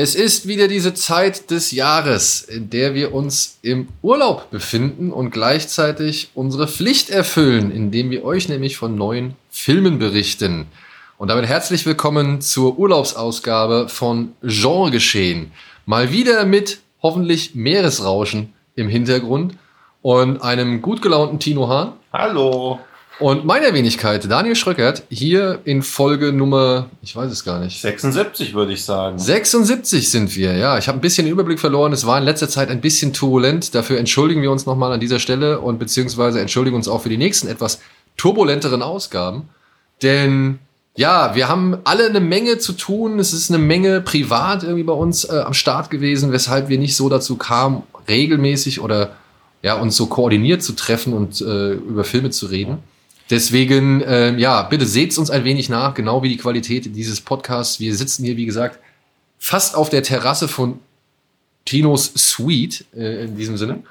Es ist wieder diese Zeit des Jahres, in der wir uns im Urlaub befinden und gleichzeitig unsere Pflicht erfüllen, indem wir euch nämlich von neuen Filmen berichten. Und damit herzlich willkommen zur Urlaubsausgabe von Genre Geschehen. Mal wieder mit hoffentlich Meeresrauschen im Hintergrund und einem gut gelaunten Tino Hahn. Hallo. Und meiner Wenigkeit, Daniel Schröckert, hier in Folge Nummer, ich weiß es gar nicht. 76 würde ich sagen. 76 sind wir, ja. Ich habe ein bisschen den Überblick verloren. Es war in letzter Zeit ein bisschen turbulent. Dafür entschuldigen wir uns nochmal an dieser Stelle und beziehungsweise entschuldigen uns auch für die nächsten etwas turbulenteren Ausgaben. Denn ja, wir haben alle eine Menge zu tun. Es ist eine Menge privat irgendwie bei uns äh, am Start gewesen, weshalb wir nicht so dazu kamen, regelmäßig oder ja, uns so koordiniert zu treffen und äh, über Filme zu reden. Deswegen, äh, ja, bitte seht's uns ein wenig nach, genau wie die Qualität dieses Podcasts. Wir sitzen hier, wie gesagt, fast auf der Terrasse von Tinos Suite äh, in diesem Sinne.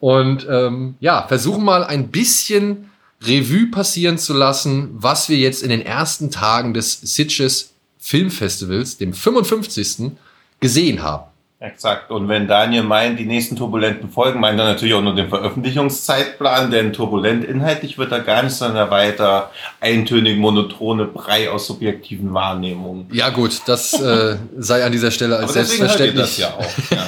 Und ähm, ja, versuchen mal ein bisschen Revue passieren zu lassen, was wir jetzt in den ersten Tagen des Sitges Filmfestivals, dem 55. gesehen haben. Exakt. Und wenn Daniel meint, die nächsten turbulenten Folgen, meint er natürlich auch nur den Veröffentlichungszeitplan, denn turbulent inhaltlich wird er gar nicht, sondern weiter eintönig monotone Brei aus subjektiven Wahrnehmungen. Ja gut, das äh, sei an dieser Stelle als selbstverständlich. ja auch. Ja.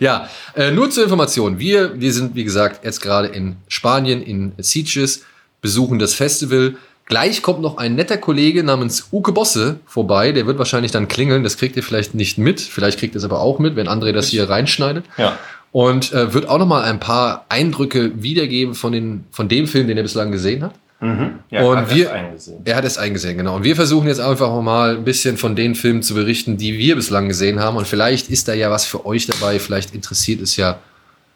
ja, äh, nur zur Information. Wir, wir sind, wie gesagt, jetzt gerade in Spanien, in Sitges, besuchen das Festival. Gleich kommt noch ein netter Kollege namens Uke Bosse vorbei. Der wird wahrscheinlich dann klingeln. Das kriegt ihr vielleicht nicht mit. Vielleicht kriegt ihr es aber auch mit, wenn André das hier reinschneidet. Ja. Und äh, wird auch noch mal ein paar Eindrücke wiedergeben von, den, von dem Film, den er bislang gesehen hat. Mhm. Ja, Und hat wir- es eingesehen. Er hat es eingesehen, genau. Und wir versuchen jetzt einfach mal ein bisschen von den Filmen zu berichten, die wir bislang gesehen haben. Und vielleicht ist da ja was für euch dabei. Vielleicht interessiert es ja,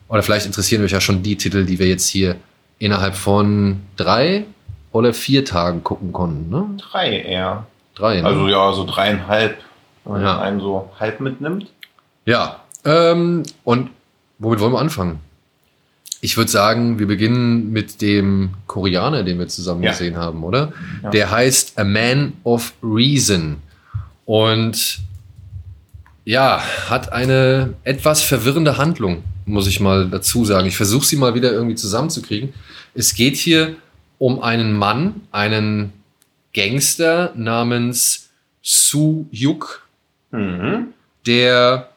oder vielleicht interessieren euch ja schon die Titel, die wir jetzt hier innerhalb von drei oder vier Tagen gucken konnten. Ne? Drei eher. Drei, ne? Also ja, so dreieinhalb, wenn Ja. man einen so halb mitnimmt. Ja. Ähm, und womit wollen wir anfangen? Ich würde sagen, wir beginnen mit dem Koreaner, den wir zusammen Ja. gesehen haben, oder? Ja. Der heißt A Man of Reason. Und ja, hat eine etwas verwirrende Handlung, muss ich mal dazu sagen. Ich versuche sie mal wieder irgendwie zusammenzukriegen. Es geht hier um einen Mann, einen Gangster namens Su Yuk, Mhm. der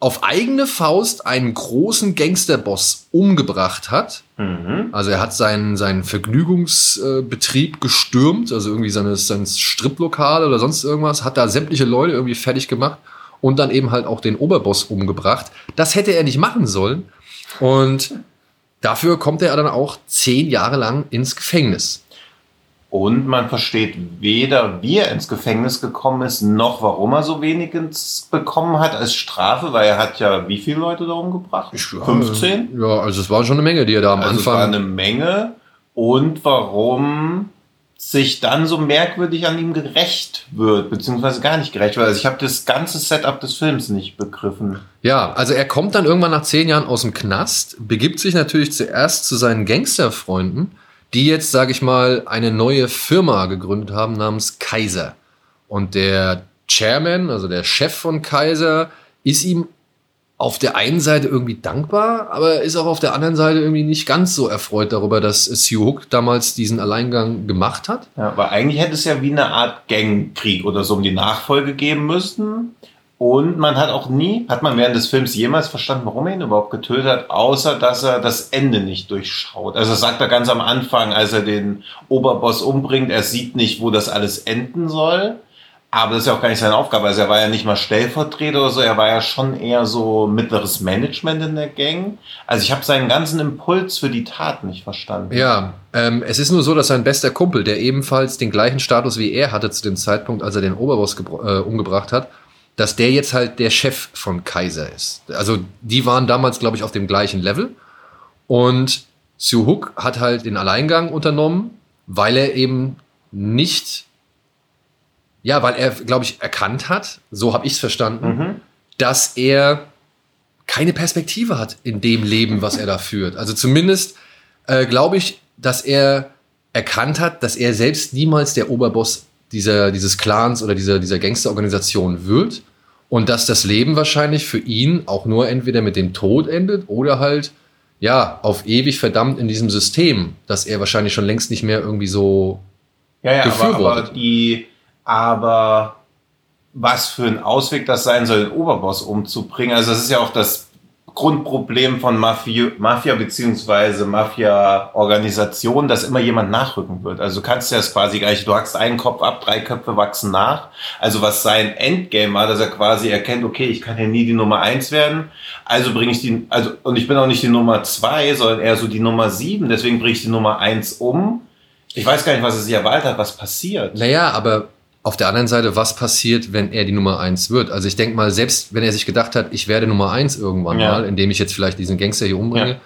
auf eigene Faust einen großen Gangsterboss umgebracht hat. Mhm. Also er hat seinen, seinen Vergnügungsbetrieb gestürmt, also irgendwie seines, seines Striplokal oder sonst irgendwas, hat da sämtliche Leute irgendwie fertig gemacht und dann eben halt auch den Oberboss umgebracht. Das hätte er nicht machen sollen. Und dafür kommt er dann auch zehn Jahre lang ins Gefängnis. Und man versteht weder, wie er ins Gefängnis gekommen ist, noch warum er so wenig ins bekommen hat als Strafe, weil er hat ja wie viele Leute da umgebracht? 15? Ja, also es war schon eine Menge, die er da am Also es war Anfang. eine Menge. Und warum sich dann so merkwürdig an ihm gerecht wird, beziehungsweise gar nicht gerecht wird. Also ich habe das ganze Setup des Films nicht begriffen. Ja, also er kommt dann irgendwann nach zehn Jahren aus dem Knast, begibt sich natürlich zuerst zu seinen Gangsterfreunden, die jetzt, sage ich mal, eine neue Firma gegründet haben namens Kaiser. Und der Chairman, also der Chef von Kaiser, ist ihm auf der einen Seite irgendwie dankbar, aber ist auch auf der anderen Seite irgendwie nicht ganz so erfreut darüber, dass Seohuk damals diesen Alleingang gemacht hat. Ja, aber eigentlich hätte es ja wie eine Art Gangkrieg oder so um die Nachfolge geben müssen. Und man hat auch nie, hat man während des Films jemals verstanden, warum er ihn überhaupt getötet hat, außer dass er das Ende nicht durchschaut. Also das sagt er ganz am Anfang, als er den Oberboss umbringt, er sieht nicht, wo das alles enden soll. Aber das ist ja auch gar nicht seine Aufgabe. Also er war ja nicht mal Stellvertreter oder so, er war ja schon eher so mittleres Management in der Gang. Also ich habe seinen ganzen Impuls für die Tat nicht verstanden. Ja, ähm, es ist nur so, dass sein bester Kumpel, der ebenfalls den gleichen Status wie er hatte zu dem Zeitpunkt, als er den Oberboss äh, umgebracht hat, dass der jetzt halt der Chef von Kaiser ist. Also die waren damals, glaube ich, auf dem gleichen Level. Und Sue Hook hat halt den Alleingang unternommen, weil er eben nicht, ja, weil er, glaube ich, erkannt hat, so habe ich es verstanden, Mhm. dass er keine Perspektive hat in dem Leben, was er da führt. Also zumindest äh, glaube ich, dass er erkannt hat, dass er selbst niemals der Oberboss dieser, dieses Clans oder dieser, dieser Gangsterorganisation wird und dass das Leben wahrscheinlich für ihn auch nur entweder mit dem Tod endet oder halt ja auf ewig verdammt in diesem System, dass er wahrscheinlich schon längst nicht mehr irgendwie so Ja, ja, aber, aber die, aber was für ein Ausweg das sein soll, den Oberboss umzubringen. Also das ist ja auch das Grundproblem von Mafia, Mafia beziehungsweise Mafia-Organisation, dass immer jemand nachrücken wird. Also du kannst ja das quasi gleich, du hackst einen Kopf ab, drei Köpfe wachsen nach. Also was sein Endgame war, dass er quasi erkennt, okay, ich kann ja nie die Nummer eins werden, also bringe ich die, also und ich bin auch nicht die Nummer zwei, sondern eher so die Nummer sieben, deswegen bringe ich die Nummer eins um. Ich weiß gar nicht, was er sich erwartet hat, was passiert. Naja, aber auf der anderen Seite, was passiert, wenn er die Nummer eins wird? Also ich denke mal, selbst wenn er sich gedacht hat, ich werde Nummer eins irgendwann Ja. mal, indem ich jetzt vielleicht diesen Gangster hier umbringe,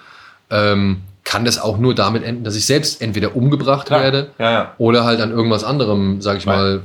ähm, kann das auch nur damit enden, dass ich selbst entweder umgebracht Klar. werde Ja, ja. oder halt an irgendwas anderem, sag ich Weil- mal,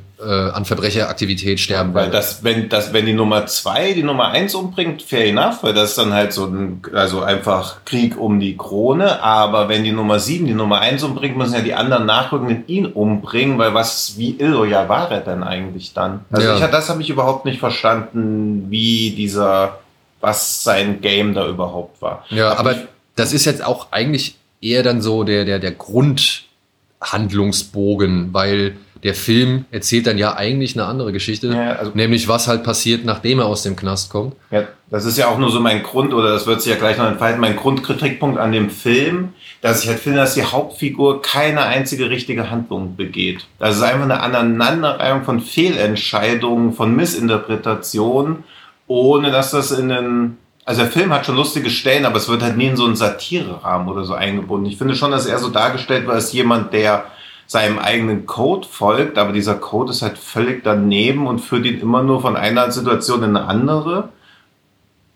äh, an Verbrecheraktivität sterben Weil werde. das, wenn, das, wenn die Nummer zwei die Nummer eins umbringt, fair enough, weil das ist dann halt so ein, also einfach Krieg um die Krone. Aber wenn die Nummer sieben die Nummer eins umbringt, müssen ja die anderen Nachrückenden ihn umbringen, weil was, wie illoyal war er denn eigentlich dann? Also Ja. ich, das habe ich überhaupt nicht verstanden, wie dieser, was sein Game da überhaupt war. Ja, Hab aber das ist jetzt auch eigentlich eher dann so der, der, der Grundhandlungsbogen, weil der Film erzählt dann ja eigentlich eine andere Geschichte, Ja, also- nämlich was halt passiert, nachdem er aus dem Knast kommt. Ja, das ist ja auch nur so mein Grund, oder das wird sich ja gleich noch entfalten, mein Grundkritikpunkt an dem Film, dass ich halt finde, dass die Hauptfigur keine einzige richtige Handlung begeht. Das ist einfach eine Aneinanderreihung von Fehlentscheidungen, von Missinterpretationen, ohne dass das in den also der Film hat schon lustige Stellen, aber es wird halt nie in so einen Satirerahmen oder so eingebunden. Ich finde schon, dass er so dargestellt wird als jemand, der seinem eigenen Code folgt, aber dieser Code ist halt völlig daneben und führt ihn immer nur von einer Situation in eine andere.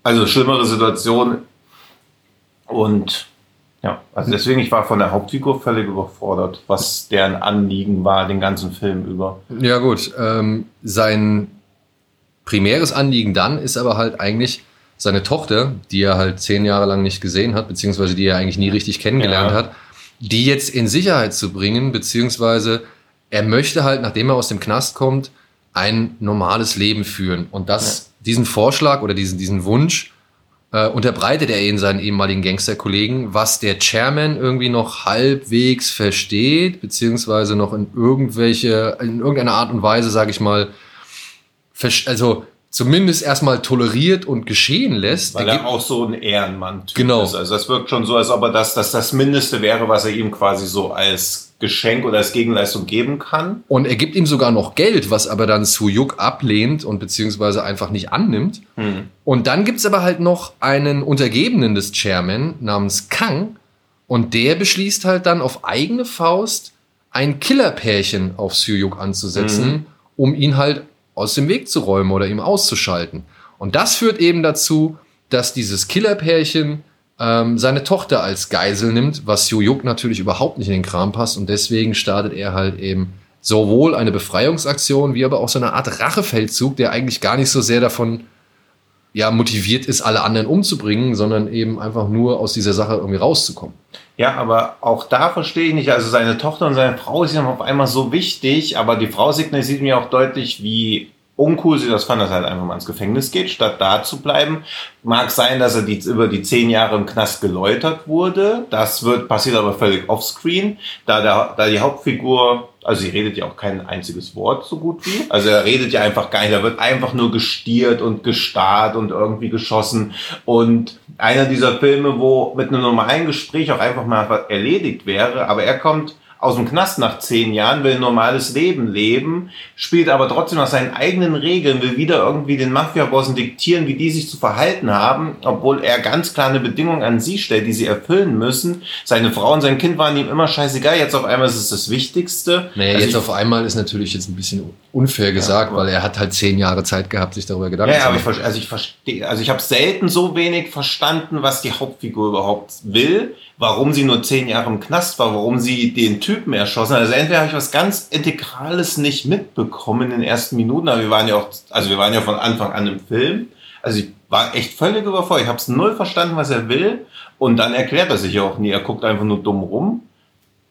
Also schlimmere Situation. Und ja, also deswegen, ich war von der Hauptfigur völlig überfordert, was deren Anliegen war, den ganzen Film über. Ja gut, ähm, sein primäres Anliegen dann ist aber halt eigentlich seine Tochter, die er halt zehn Jahre lang nicht gesehen hat, beziehungsweise die er eigentlich nie richtig kennengelernt Ja. hat, die jetzt in Sicherheit zu bringen, beziehungsweise er möchte halt, nachdem er aus dem Knast kommt, ein normales Leben führen. Und das, diesen Vorschlag oder diesen, diesen Wunsch äh, unterbreitet er eben seinen ehemaligen Gangsterkollegen, was der Chairman irgendwie noch halbwegs versteht, beziehungsweise noch in irgendwelche, in irgendeiner Art und Weise, sage ich mal, also zumindest erstmal toleriert und geschehen lässt. Weil Er gibt- auch so ein Ehrenmann-Typ Genau. ist. Also das wirkt schon so, als ob er das, das das Mindeste wäre, was er ihm quasi so als Geschenk oder als Gegenleistung geben kann. Und er gibt ihm sogar noch Geld, was aber dann Suyuk ablehnt und beziehungsweise einfach nicht annimmt. Und dann gibt's aber halt noch einen Untergebenen des Chairman namens Kang. Und der beschließt halt dann auf eigene Faust ein Killerpärchen auf Suyuk anzusetzen, um ihn halt aus dem Weg zu räumen oder ihm auszuschalten. Und das führt eben dazu, dass dieses Killerpärchen ähm, seine Tochter als Geisel nimmt, was Suyuk natürlich überhaupt nicht in den Kram passt. Und deswegen startet er halt eben sowohl eine Befreiungsaktion wie aber auch so eine Art Rachefeldzug, der eigentlich gar nicht so sehr davon ja, motiviert ist, alle anderen umzubringen, sondern eben einfach nur aus dieser Sache irgendwie rauszukommen. Ja, aber auch da verstehe ich nicht. Also seine Tochter und seine Frau ihm auf einmal so wichtig, aber die Frau signalisiert mir auch deutlich, wie uncool sie das fand, dass er halt einfach mal ins Gefängnis geht, statt da zu bleiben. Mag sein, dass er die, über die zehn Jahre im Knast geläutert wurde. Das wird passiert aber völlig offscreen, da, der, da die Hauptfigur, also sie redet ja auch kein einziges Wort so gut wie. Also er redet ja einfach gar nicht, da wird einfach nur gestiert und gestarrt und irgendwie geschossen. Und einer dieser Filme, wo mit einem normalen Gespräch auch einfach mal was erledigt wäre, aber er kommt aus dem Knast nach zehn Jahren, will ein normales Leben leben, spielt aber trotzdem nach seinen eigenen Regeln, will wieder irgendwie den Mafia-Bossen diktieren, wie die sich zu verhalten haben, obwohl er ganz klar eine Bedingung an sie stellt, die sie erfüllen müssen. Seine Frau und sein Kind waren ihm immer scheißegal, jetzt auf einmal ist es das Wichtigste. Naja, Also jetzt auf einmal ist natürlich jetzt ein bisschen unfair gesagt, aber- weil er hat halt zehn Jahre Zeit gehabt, sich darüber Gedanken Ja, ja, zu aber ich, machen. ver- also ich verstehe, also ich habe selten so wenig verstanden, was die Hauptfigur überhaupt will, warum sie nur zehn Jahre im Knast war, warum sie den Typen erschossen hat. Also entweder habe ich was ganz Integrales nicht mitbekommen in den ersten Minuten, aber wir waren ja auch, also wir waren ja von Anfang an im Film. Also ich war echt völlig überfordert. Ich habe es null verstanden, was er will. Und dann erklärt er sich ja auch nie. Er guckt einfach nur dumm rum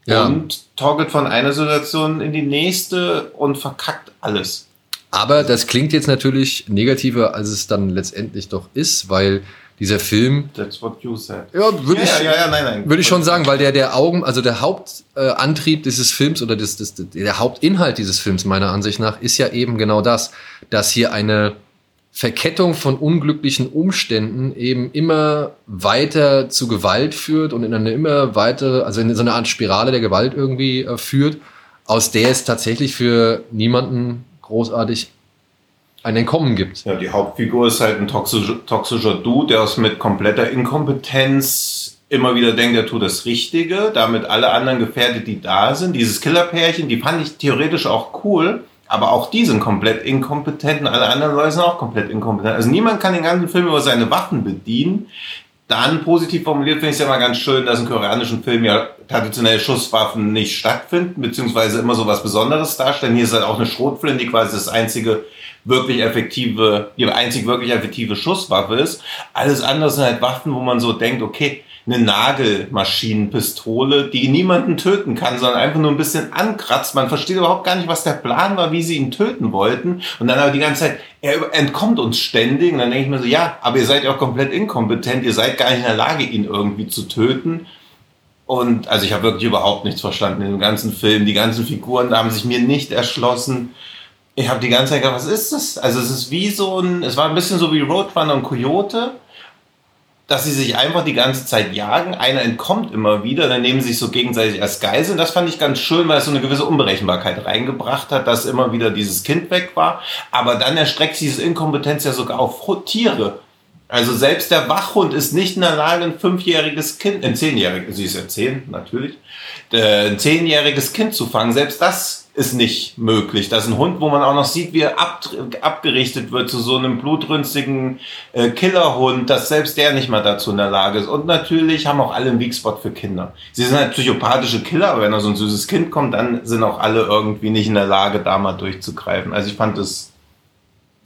Ja. und torgelt von einer Situation in die nächste und verkackt alles. Aber das klingt jetzt natürlich negativer, als es dann letztendlich doch ist, weil dieser Film, That's what you said. ja, würde ja, ich, ja, ja, nein, nein. würde ich schon sagen, weil der, der Augen, also der Hauptantrieb dieses Films oder das, das, der Hauptinhalt dieses Films meiner Ansicht nach ist ja eben genau das, dass hier eine Verkettung von unglücklichen Umständen eben immer weiter zu Gewalt führt und in eine immer weitere, also in so eine Art Spirale der Gewalt irgendwie äh, führt, aus der es tatsächlich für niemanden großartig ein Entkommen gibt. Ja, die Hauptfigur ist halt ein toxischer, toxischer Dude, der aus mit kompletter Inkompetenz immer wieder denkt, er tut das Richtige, damit alle anderen gefährdet, die da sind. Dieses Killerpärchen, die fand ich theoretisch auch cool, aber auch die sind komplett inkompetent und alle anderen Leute sind auch komplett inkompetent. Also niemand kann den ganzen Film über seine Waffen bedienen. Dann positiv formuliert finde ich es ja mal ganz schön, dass in koreanischen Filmen ja traditionelle Schusswaffen nicht stattfinden, beziehungsweise immer so was Besonderes darstellen. Hier ist halt auch eine Schrotflinte, die quasi das einzige wirklich effektive, die einzig wirklich effektive Schusswaffe ist. Alles andere sind halt Waffen, wo man so denkt, okay, eine Nagelmaschinenpistole, die niemanden töten kann, sondern einfach nur ein bisschen ankratzt. Man versteht überhaupt gar nicht, was der Plan war, wie sie ihn töten wollten. Und dann aber die ganze Zeit, er entkommt uns ständig. Und dann denke ich mir so, ja, aber ihr seid ja auch komplett inkompetent. Ihr seid gar nicht in der Lage, ihn irgendwie zu töten. Und also ich habe wirklich überhaupt nichts verstanden in dem ganzen Film. Die ganzen Figuren haben sich mir nicht erschlossen. Ich habe die ganze Zeit gedacht, was ist das? Also es ist wie so ein, es war ein bisschen so wie Roadrunner und Coyote, dass sie sich einfach die ganze Zeit jagen. Einer entkommt immer wieder, dann nehmen sie sich so gegenseitig als Geiseln. Das fand ich ganz schön, weil es so eine gewisse Unberechenbarkeit reingebracht hat, dass immer wieder dieses Kind weg war. Aber dann erstreckt sich diese Inkompetenz ja sogar auf Tiere. Also selbst der Wachhund ist nicht in der Lage, ein fünfjähriges Kind, ein zehnjähriges, sie ist ja zehn, natürlich, äh, ein zehnjähriges Kind zu fangen. Selbst das ist nicht möglich. Das ist ein Hund, wo man auch noch sieht, wie er ab, abgerichtet wird zu so einem blutrünstigen äh, Killerhund, dass selbst der nicht mal dazu in der Lage ist. Und natürlich haben auch alle einen Weakspot für Kinder. Sie sind halt psychopathische Killer, aber wenn da so ein süßes Kind kommt, dann sind auch alle irgendwie nicht in der Lage, da mal durchzugreifen. Also ich fand das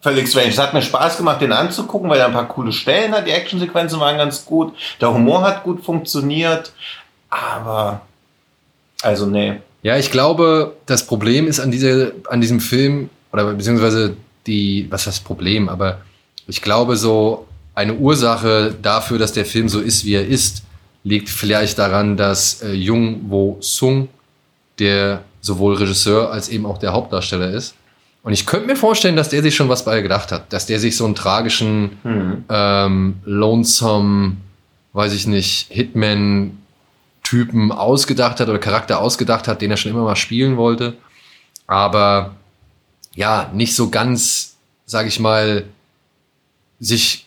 völlig strange. Es hat mir Spaß gemacht, den anzugucken, weil er ein paar coole Stellen hat. Die Actionsequenzen waren ganz gut. Der Humor hat gut funktioniert. Aber, also nee. Ja, ich glaube, das Problem ist an, dieser, an diesem Film, oder beziehungsweise die, was heißt Problem, aber ich glaube, so eine Ursache dafür, dass der Film so ist, wie er ist, liegt vielleicht daran, dass äh, Jung Wo Sung, der sowohl Regisseur als eben auch der Hauptdarsteller ist. Und ich könnte mir vorstellen, dass der sich schon was bei gedacht hat, dass der sich so einen tragischen, Hm. ähm, lonesome, weiß ich nicht, Hitman Typen ausgedacht hat oder Charakter ausgedacht hat, den er schon immer mal spielen wollte. Aber ja, nicht so ganz, sag ich mal, sich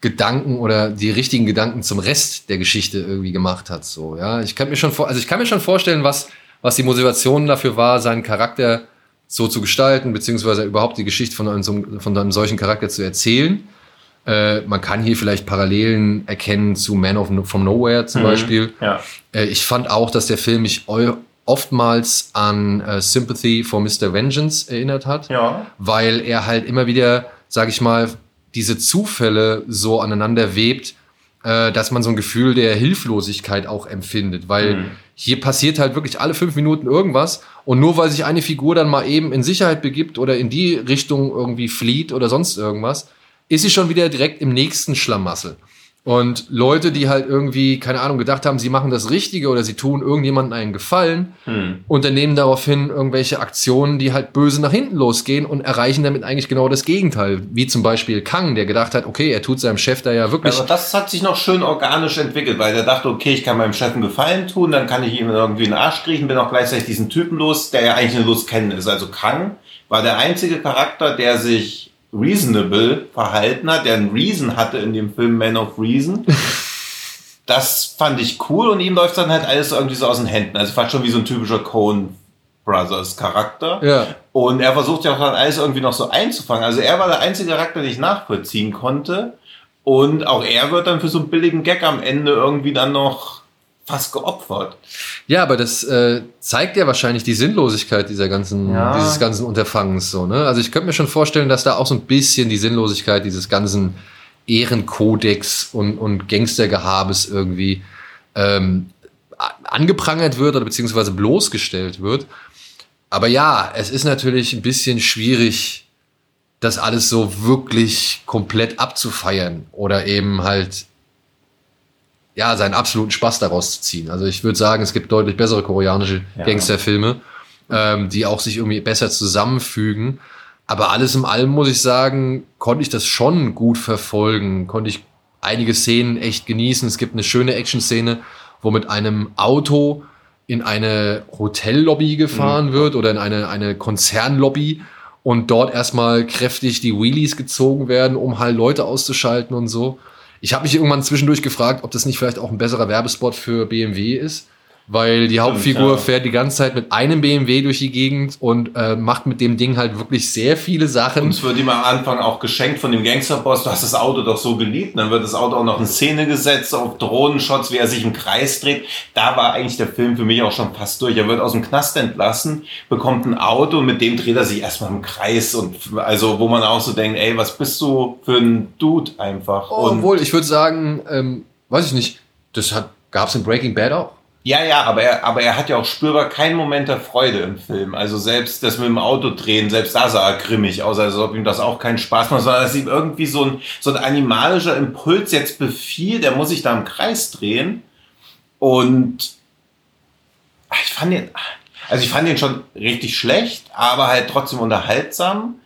Gedanken oder die richtigen Gedanken zum Rest der Geschichte irgendwie gemacht hat. So, ja. Ich kann mir schon also ich kann mir schon vorstellen, was, was die Motivation dafür war, seinen Charakter so zu gestalten, beziehungsweise überhaupt die Geschichte von einem, von einem solchen Charakter zu erzählen. Äh, man kann hier vielleicht Parallelen erkennen zu Man of no from Nowhere zum Mhm. Beispiel. Ja. Äh, ich fand auch, dass der Film mich oftmals an äh, Sympathy for Mr. Vengeance erinnert hat, Ja. weil er halt immer wieder, sag ich mal, diese Zufälle so aneinander webt, äh, dass man so ein Gefühl der Hilflosigkeit auch empfindet, weil Mhm. hier passiert halt wirklich alle fünf Minuten irgendwas und nur weil sich eine Figur dann mal eben in Sicherheit begibt oder in die Richtung irgendwie flieht oder sonst irgendwas, ist sie schon wieder direkt im nächsten Schlamassel. Und Leute, die halt irgendwie, keine Ahnung, gedacht haben, sie machen das Richtige oder sie tun irgendjemandem einen Gefallen, Hm. unternehmen daraufhin irgendwelche Aktionen, die halt böse nach hinten losgehen und erreichen damit eigentlich genau das Gegenteil. Wie zum Beispiel Kang, der gedacht hat, okay, er tut seinem Chef da ja wirklich. Aber das hat sich noch schön organisch entwickelt, weil er dachte, okay, ich kann meinem Chef einen Gefallen tun, dann kann ich ihm irgendwie einen Arsch kriechen, bin auch gleichzeitig diesen Typen los, der ja eigentlich eine Lust kennen ist. Also Kang war der einzige Charakter, der sich reasonable verhalten hat, der einen Reason hatte in dem Film Man of Reason. Das fand ich cool und ihm läuft dann halt alles irgendwie so aus den Händen. Also fast schon wie so ein typischer Coen Brothers Charakter. ja. Und er versucht ja auch dann alles irgendwie noch so einzufangen. Also er war der einzige Charakter, den ich nachvollziehen konnte. Und auch er wird dann für so einen billigen Gag am Ende irgendwie dann noch fast geopfert. Ja, aber das äh, zeigt ja wahrscheinlich die Sinnlosigkeit dieser ganzen, Ja. dieses ganzen Unterfangens so, ne? Also ich könnte mir schon vorstellen, dass da auch so ein bisschen die Sinnlosigkeit dieses ganzen Ehrenkodex und, und Gangstergehabes irgendwie ähm, angeprangert wird oder beziehungsweise bloßgestellt wird. Aber ja, es ist natürlich ein bisschen schwierig, das alles so wirklich komplett abzufeiern oder eben halt ja, seinen absoluten Spaß daraus zu ziehen. Also ich würde sagen, es gibt deutlich bessere koreanische Ja. Gangsterfilme, ähm, die auch sich irgendwie besser zusammenfügen. Aber alles in allem muss ich sagen, konnte ich das schon gut verfolgen, konnte ich einige Szenen echt genießen. Es gibt eine schöne Action-Szene, wo mit einem Auto in eine Hotellobby gefahren wird oder in eine, eine Konzernlobby und dort erstmal kräftig die Wheelies gezogen werden, um halt Leute auszuschalten und so. Ich habe mich irgendwann zwischendurch gefragt, ob das nicht vielleicht auch ein besserer Werbespot für BMW ist, weil die Hauptfigur fährt die ganze Zeit mit einem BMW durch die Gegend und äh, macht mit dem Ding halt wirklich sehr viele Sachen. Und es wird ihm am Anfang auch geschenkt von dem Gangsterboss, du hast das Auto doch so geliebt. Dann wird das Auto auch noch in Szene gesetzt auf Drohnenshots, wie er sich im Kreis dreht. Da war eigentlich der Film für mich auch schon fast durch. Er wird aus dem Knast entlassen, bekommt ein Auto und mit dem dreht er sich erstmal im Kreis. Und also, wo man auch so denkt, ey, was bist du für ein Dude einfach? und Obwohl, ich würde sagen, ähm, weiß ich nicht, das hat, gab's in Breaking Bad auch. Ja, ja, aber er, aber er hat ja auch spürbar keinen Moment der Freude im Film. Also selbst das mit dem Auto drehen, selbst da sah er grimmig aus, als ob ihm das auch keinen Spaß macht, sondern dass ihm irgendwie so ein, so ein animalischer Impuls jetzt befiehlt, der muss sich da im Kreis drehen. Und ich fand den, also ich fand den schon richtig schlecht, aber halt trotzdem unterhaltsam.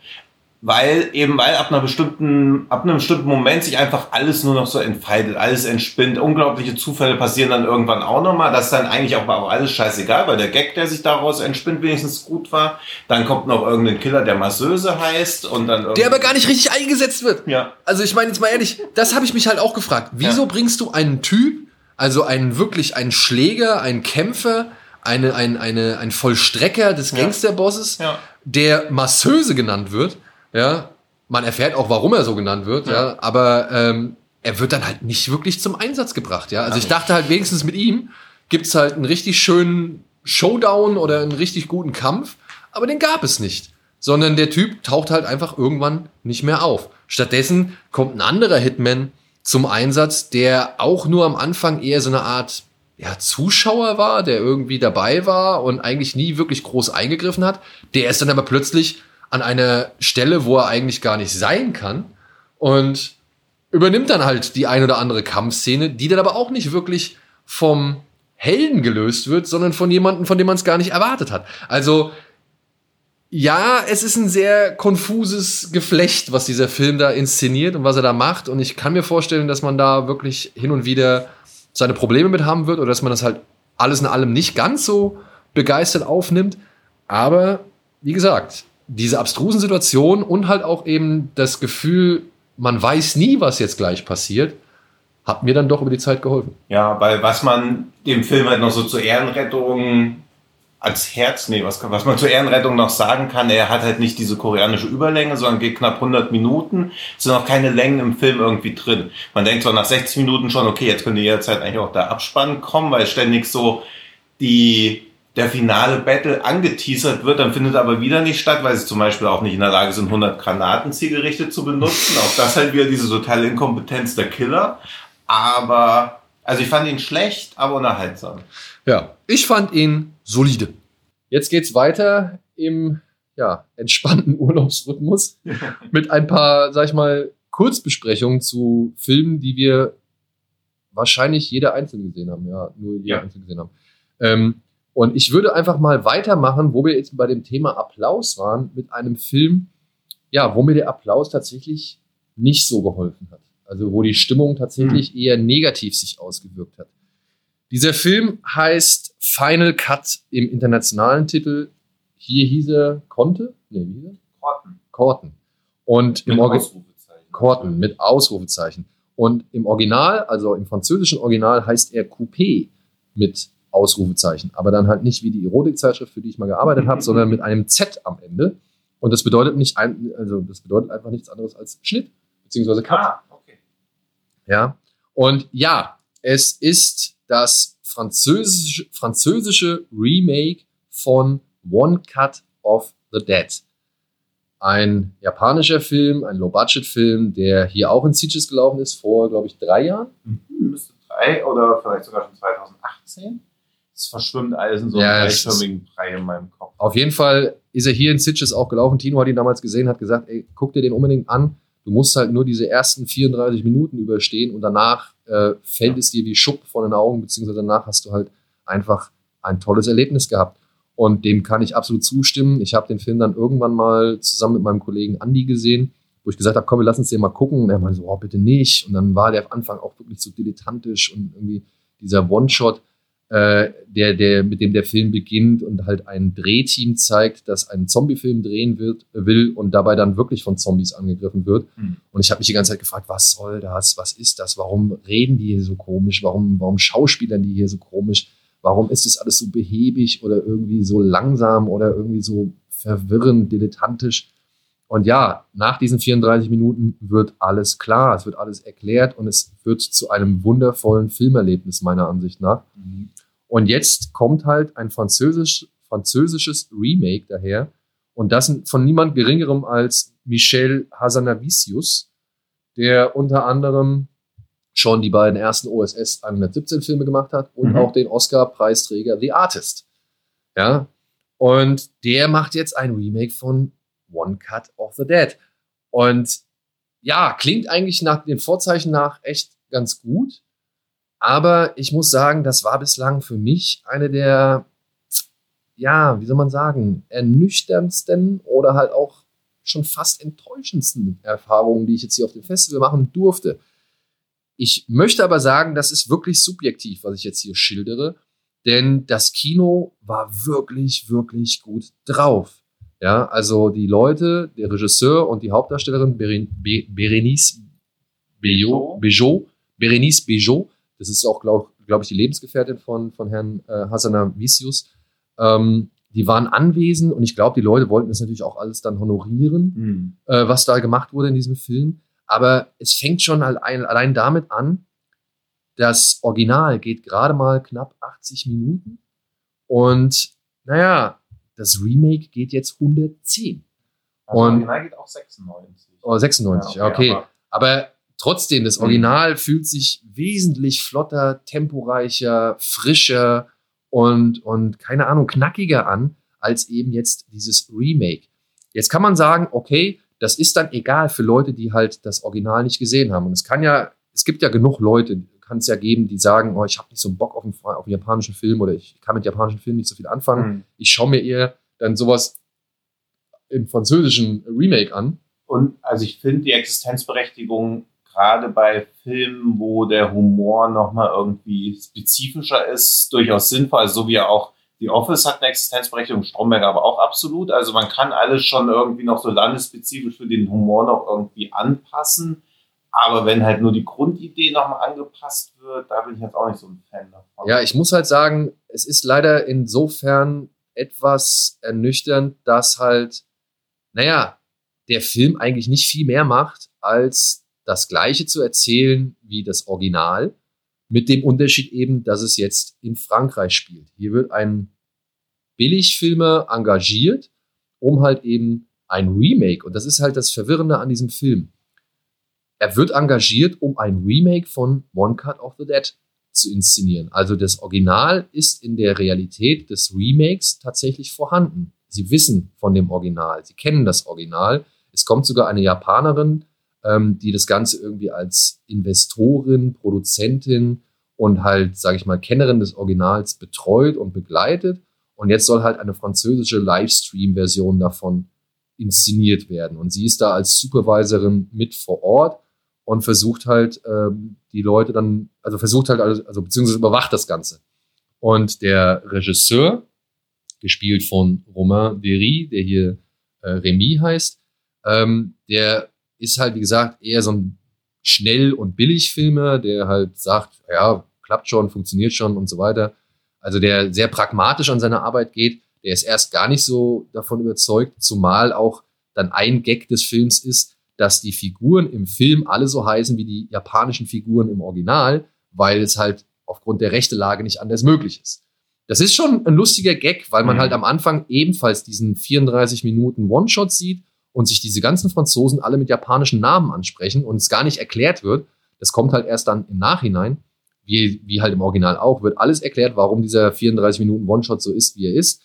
Weil eben, weil ab einer bestimmten, ab einem bestimmten Moment sich einfach alles nur noch so entfaltet, alles entspinnt. Unglaubliche Zufälle passieren dann irgendwann auch nochmal. Das ist dann eigentlich auch, auch alles scheißegal, weil der Gag, der sich daraus entspinnt, wenigstens gut war. Dann kommt noch irgendein Killer, der Masseuse heißt und dann Der aber gar nicht richtig eingesetzt wird. Ja. Also ich meine jetzt mal ehrlich, das habe ich mich halt auch gefragt. Wieso Ja. bringst du einen Typ, also einen wirklich einen Schläger, einen Kämpfer, eine, ein, eine, ein Vollstrecker des Ja. Gangsterbosses, Ja. der Masseuse genannt wird, ja, man erfährt auch, warum er so genannt wird, ja, Ja. aber ähm, er wird dann halt nicht wirklich zum Einsatz gebracht, ja. Also ich dachte halt wenigstens mit ihm gibt's halt einen richtig schönen Showdown oder einen richtig guten Kampf, aber den gab es nicht. Sondern der Typ taucht halt einfach irgendwann nicht mehr auf. Stattdessen kommt ein anderer Hitman zum Einsatz, der auch nur am Anfang eher so eine Art ja, Zuschauer war, der irgendwie dabei war und eigentlich nie wirklich groß eingegriffen hat. Der ist dann aber plötzlich an einer Stelle, wo er eigentlich gar nicht sein kann und übernimmt dann halt die ein oder andere Kampfszene, die dann aber auch nicht wirklich vom Helden gelöst wird, sondern von jemandem, von dem man es gar nicht erwartet hat. Also ja, es ist ein sehr konfuses Geflecht, was dieser Film da inszeniert und was er da macht. Und ich kann mir vorstellen, dass man da wirklich hin und wieder seine Probleme mit haben wird oder dass man das halt alles in allem nicht ganz so begeistert aufnimmt. Aber wie gesagt, diese abstrusen Situationen und halt auch eben das Gefühl, man weiß nie, was jetzt gleich passiert, hat mir dann doch über die Zeit geholfen. Ja, weil was man dem Film halt noch so zur Ehrenrettung als Herz, nee, was, was man zur Ehrenrettung noch sagen kann, er hat halt nicht diese koreanische Überlänge, sondern geht knapp 100 Minuten. Es sind auch keine Längen im Film irgendwie drin. Man denkt zwar nach 60 Minuten schon, okay, jetzt könnte jederzeit eigentlich auch der Abspann kommen, weil ständig so die, der finale Battle angeteasert wird, dann findet aber wieder nicht statt, weil sie zum Beispiel auch nicht in der Lage sind, 100 Granaten zielgerichtet zu benutzen. Auch das halt wieder diese totale Inkompetenz der Killer. Aber, also ich fand ihn schlecht, aber unterhaltsam. Ja, ich fand ihn solide. Jetzt geht's weiter im ja, entspannten Urlaubsrhythmus mit ein paar, sag ich mal, Kurzbesprechungen zu Filmen, die wir wahrscheinlich jeder einzeln gesehen haben. Ja, nur jeder Ja. einzeln gesehen haben. Ähm, und ich würde einfach mal weitermachen, wo wir jetzt bei dem Thema Applaus waren, mit einem Film, ja, wo mir der Applaus tatsächlich nicht so geholfen hat. Also wo die Stimmung tatsächlich eher negativ sich ausgewirkt hat. Dieser Film heißt Final Cut im internationalen Titel. Hier hieß er Conte? Nee, wie hieß er? Korten. Corten. Und im Mit Orgi- Ausrufezeichen. Corten mit Ausrufezeichen. Und im Original, also im französischen Original, heißt er Coupé mit Ausrufezeichen. Aber dann halt nicht wie die Erotikzeitschrift, für die ich mal gearbeitet habe, sondern mit einem Z am Ende. Und das bedeutet nicht ein, also das bedeutet einfach nichts anderes als Schnitt, beziehungsweise Cut. Ah, okay. Ja. Und ja, es ist das französische, französische Remake von One Cut of the Dead. Ein japanischer Film, ein Low-Budget-Film, der hier auch in Sitges gelaufen ist, vor, glaube ich, drei Jahren. Mhm, müsste drei oder vielleicht sogar schon 2018. Es verschwimmt alles in so einem Ja, Brei in meinem Kopf. Auf jeden Fall ist er hier in Sitges auch gelaufen. Tino hat ihn damals gesehen, hat gesagt, ey, guck dir den unbedingt an. Du musst halt nur diese ersten 34 Minuten überstehen und danach äh, fällt es dir wie Schupp von den Augen, beziehungsweise danach hast du halt einfach ein tolles Erlebnis gehabt. Und dem kann ich absolut zustimmen. Ich habe den Film dann irgendwann mal zusammen mit meinem Kollegen Andy gesehen, wo ich gesagt habe, komm, wir lassen uns den mal gucken. Und er meinte so, oh, bitte nicht. Und dann war der am Anfang auch wirklich so dilettantisch und irgendwie dieser One-Shot, äh, der, der, mit dem der Film beginnt und halt ein Drehteam zeigt, das einen Zombie-Film drehen wird, will und dabei dann wirklich von Zombies angegriffen wird. Hm. Und ich habe mich die ganze Zeit gefragt, was soll das? Was ist das? Warum reden die hier so komisch? Warum, warum schauspielern die hier so komisch? Warum ist das alles so behäbig oder irgendwie so langsam oder irgendwie so verwirrend, dilettantisch? Und ja, nach diesen 34 Minuten wird alles klar, es wird alles erklärt und es wird zu einem wundervollen Filmerlebnis meiner Ansicht nach. Mhm. Und jetzt kommt halt ein französisch, französisches Remake daher. Und das von niemand Geringerem als Michel Hazanavicius, der unter anderem schon die beiden ersten OSS 117 Filme gemacht hat und Mhm. auch den Oscar-Preisträger The Artist. Ja. Und der macht jetzt ein Remake von One Cut of the Dead. Und ja, klingt eigentlich nach den Vorzeichen nach echt ganz gut. Aber ich muss sagen, das war bislang für mich eine der, ja, wie soll man sagen, ernüchterndsten oder halt auch schon fast enttäuschendsten Erfahrungen, die ich jetzt hier auf dem Festival machen durfte. Ich möchte aber sagen, das ist wirklich subjektiv, was ich jetzt hier schildere, denn das Kino war wirklich, wirklich gut drauf. Ja, also die Leute, der Regisseur und die Hauptdarstellerin Beren, Be, Berenice Bejo, Bejo, Berenice Bejo, das ist auch, glaube glaub ich, die Lebensgefährtin von, von Herrn äh, Hassanavicius, ähm, die waren anwesend und ich glaube, die Leute wollten das natürlich auch alles dann honorieren Mhm. äh, was da gemacht wurde in diesem Film. Aber es fängt schon allein, allein damit an, das Original geht gerade mal knapp 80 Minuten und naja, das Remake geht jetzt 110 Also Und- Original geht auch 96. oder 96, ja, okay. aber- Aber trotzdem, das Mhm. Original fühlt sich wesentlich flotter, temporeicher, frischer und, und keine Ahnung, knackiger an, als eben jetzt dieses Remake. Jetzt kann man sagen, okay, das ist dann egal für Leute, die halt das Original nicht gesehen haben. Und es kann ja, es gibt ja genug Leute, kann es ja geben, die sagen, oh, ich habe nicht so einen Bock auf einen, auf einen japanischen Film oder ich kann mit japanischen Filmen nicht so viel anfangen. Mhm. Ich schaue mir eher dann sowas im französischen Remake an. Und also ich finde die Existenzberechtigung gerade bei Filmen, wo der Humor nochmal irgendwie spezifischer ist, durchaus sinnvoll. Also so wie auch The Office hat eine Existenzberechtigung, Stromberg aber auch absolut. Also man kann alles schon irgendwie noch so landesspezifisch für den Humor noch irgendwie anpassen. Aber wenn halt nur die Grundidee nochmal angepasst wird, da bin ich jetzt auch nicht so ein Fan davon. Ja, ich muss halt sagen, es ist leider insofern etwas ernüchternd, dass halt, naja, der Film eigentlich nicht viel mehr macht, als das Gleiche zu erzählen wie das Original, mit dem Unterschied eben, dass es jetzt in Frankreich spielt. Hier wird ein Billigfilmer engagiert, um halt eben ein Remake, und das ist halt das Verwirrende an diesem Film. Er wird engagiert, um ein Remake von One Cut of the Dead zu inszenieren. Also das Original ist in der Realität des Remakes tatsächlich vorhanden. Sie wissen von dem Original, sie kennen das Original. Es kommt sogar eine Japanerin, ähm, die das Ganze irgendwie als Investorin, Produzentin und halt, sage ich mal, Kennerin des Originals betreut und begleitet. Und jetzt soll halt eine französische Livestream-Version davon inszeniert werden. Und sie ist da als Supervisorin mit vor Ort und versucht halt ähm, die Leute dann, also versucht halt, also, also beziehungsweise überwacht das Ganze. Und der Regisseur, gespielt von Romain Derry, der hier äh, Remy heißt, ähm, der ist halt, wie gesagt, eher so ein schnell und billig Filmer, der halt sagt, ja, klappt schon, funktioniert schon und so weiter. Also der sehr pragmatisch an seine Arbeit geht, der ist erst gar nicht so davon überzeugt, zumal auch dann ein Gag des Films ist, dass die Figuren im Film alle so heißen wie die japanischen Figuren im Original, weil es halt aufgrund der Rechtelage nicht anders möglich ist. Das ist schon ein lustiger Gag, weil man mhm. halt am Anfang ebenfalls diesen 34 Minuten One-Shot sieht und sich diese ganzen Franzosen alle mit japanischen Namen ansprechen und es gar nicht erklärt wird. Das kommt halt erst dann im Nachhinein, wie, wie halt im Original auch, wird alles erklärt, warum dieser 34 Minuten One-Shot so ist, wie er ist.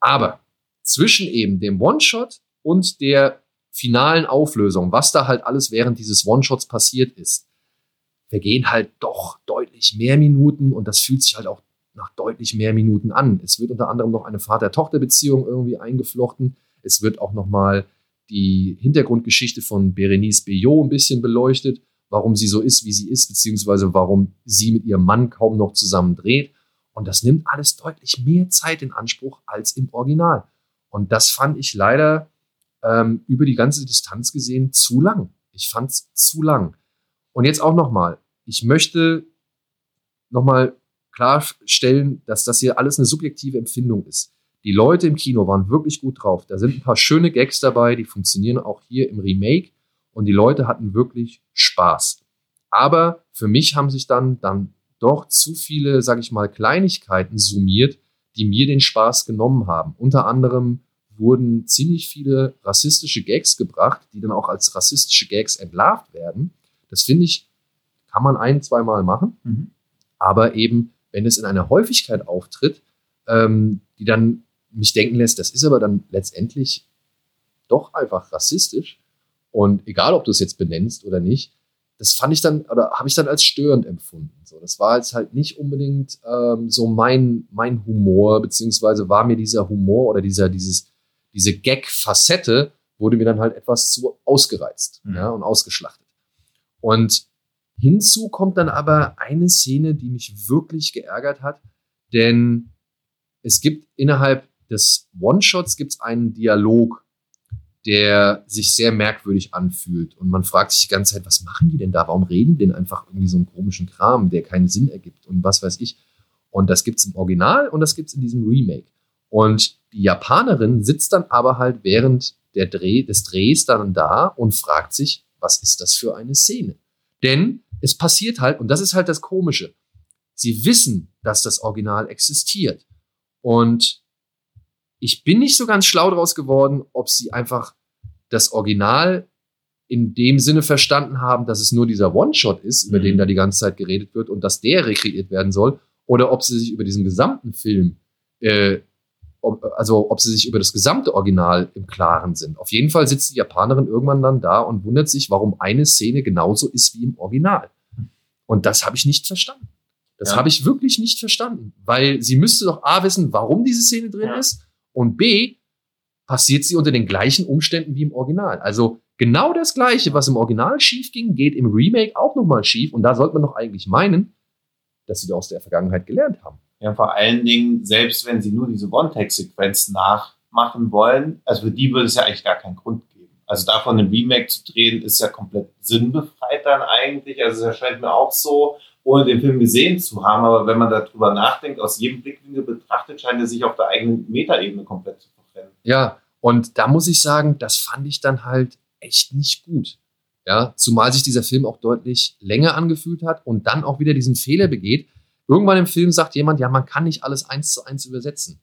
Aber zwischen eben dem One-Shot und der finalen Auflösung, was da halt alles während dieses One-Shots passiert ist, vergehen halt doch deutlich mehr Minuten und das fühlt sich halt auch nach deutlich mehr Minuten an. Es wird unter anderem noch eine Vater-Tochter-Beziehung irgendwie eingeflochten. Es wird auch noch mal die Hintergrundgeschichte von Berenice Bejo ein bisschen beleuchtet, warum sie so ist, wie sie ist, beziehungsweise warum sie mit ihrem Mann kaum noch zusammen dreht. Und das nimmt alles deutlich mehr Zeit in Anspruch als im Original. Und das fand ich leider ähm, über die ganze Distanz gesehen zu lang. Ich fand es zu lang. Und jetzt auch nochmal, ich möchte nochmal klarstellen, dass das hier alles eine subjektive Empfindung ist. Die Leute im Kino waren wirklich gut drauf. Da sind ein paar schöne Gags dabei, die funktionieren auch hier im Remake und die Leute hatten wirklich Spaß. Aber für mich haben sich dann, dann doch zu viele, sage ich mal, Kleinigkeiten summiert, die mir den Spaß genommen haben. Unter anderem wurden ziemlich viele rassistische Gags gebracht, die dann auch als rassistische Gags entlarvt werden. Das finde ich, kann man ein, zweimal machen. Mhm. Aber eben wenn es in einer Häufigkeit auftritt, ähm, die dann mich denken lässt, das ist aber dann letztendlich doch einfach rassistisch. Und egal, ob du es jetzt benennst oder nicht, das fand ich dann, oder habe ich dann als störend empfunden. So, das war jetzt halt nicht unbedingt ähm, so mein, mein Humor, beziehungsweise war mir dieser Humor oder dieser, dieses, diese Gag-Facette wurde mir dann halt etwas zu ausgereizt mhm. ja, und ausgeschlachtet. Und Hinzu kommt dann aber eine Szene, die mich wirklich geärgert hat, denn es gibt innerhalb des One-Shots gibt's einen Dialog, der sich sehr merkwürdig anfühlt. Und man fragt sich die ganze Zeit, was machen die denn da? Warum reden die denn einfach irgendwie so einen komischen Kram, der keinen Sinn ergibt und was weiß ich. Und das gibt's im Original und das gibt's in diesem Remake. Und die Japanerin sitzt dann aber halt während der Dreh, des Drehs dann da und fragt sich, was ist das für eine Szene? Denn es passiert halt, und das ist halt das Komische, sie wissen, dass das Original existiert. Und ich bin nicht so ganz schlau daraus geworden, ob sie einfach das Original in dem Sinne verstanden haben, dass es nur dieser One-Shot ist, über mhm. den da die ganze Zeit geredet wird und dass der rekreiert werden soll, oder ob sie sich über diesen gesamten Film äh, ob, also ob sie sich über das gesamte Original im Klaren sind. Auf jeden Fall sitzt die Japanerin irgendwann dann da und wundert sich, warum eine Szene genauso ist wie im Original. Und das habe ich nicht verstanden. Das ja. habe ich wirklich nicht verstanden, weil sie müsste doch A wissen, warum diese Szene drin ja. ist und B passiert sie unter den gleichen Umständen wie im Original. Also genau das gleiche, was im Original schief ging, geht im Remake auch nochmal schief und da sollte man doch eigentlich meinen, dass sie aus der Vergangenheit gelernt haben. Ja, vor allen Dingen, selbst wenn sie nur diese One-Take-Sequenz nachmachen wollen, also für die würde es ja eigentlich gar keinen Grund geben. Also davon ein Remake zu drehen, ist ja komplett sinnbefreit dann eigentlich. Also es erscheint mir auch so, ohne den Film gesehen zu haben. Aber wenn man darüber nachdenkt, aus jedem Blickwinkel betrachtet, scheint er sich auf der eigenen Metaebene komplett zu verrennen. Ja, und da muss ich sagen, das fand ich dann halt echt nicht gut. Ja, zumal sich dieser Film auch deutlich länger angefühlt hat und dann auch wieder diesen Fehler begeht, Irgendwann im Film sagt jemand, ja, man kann nicht alles eins zu eins übersetzen.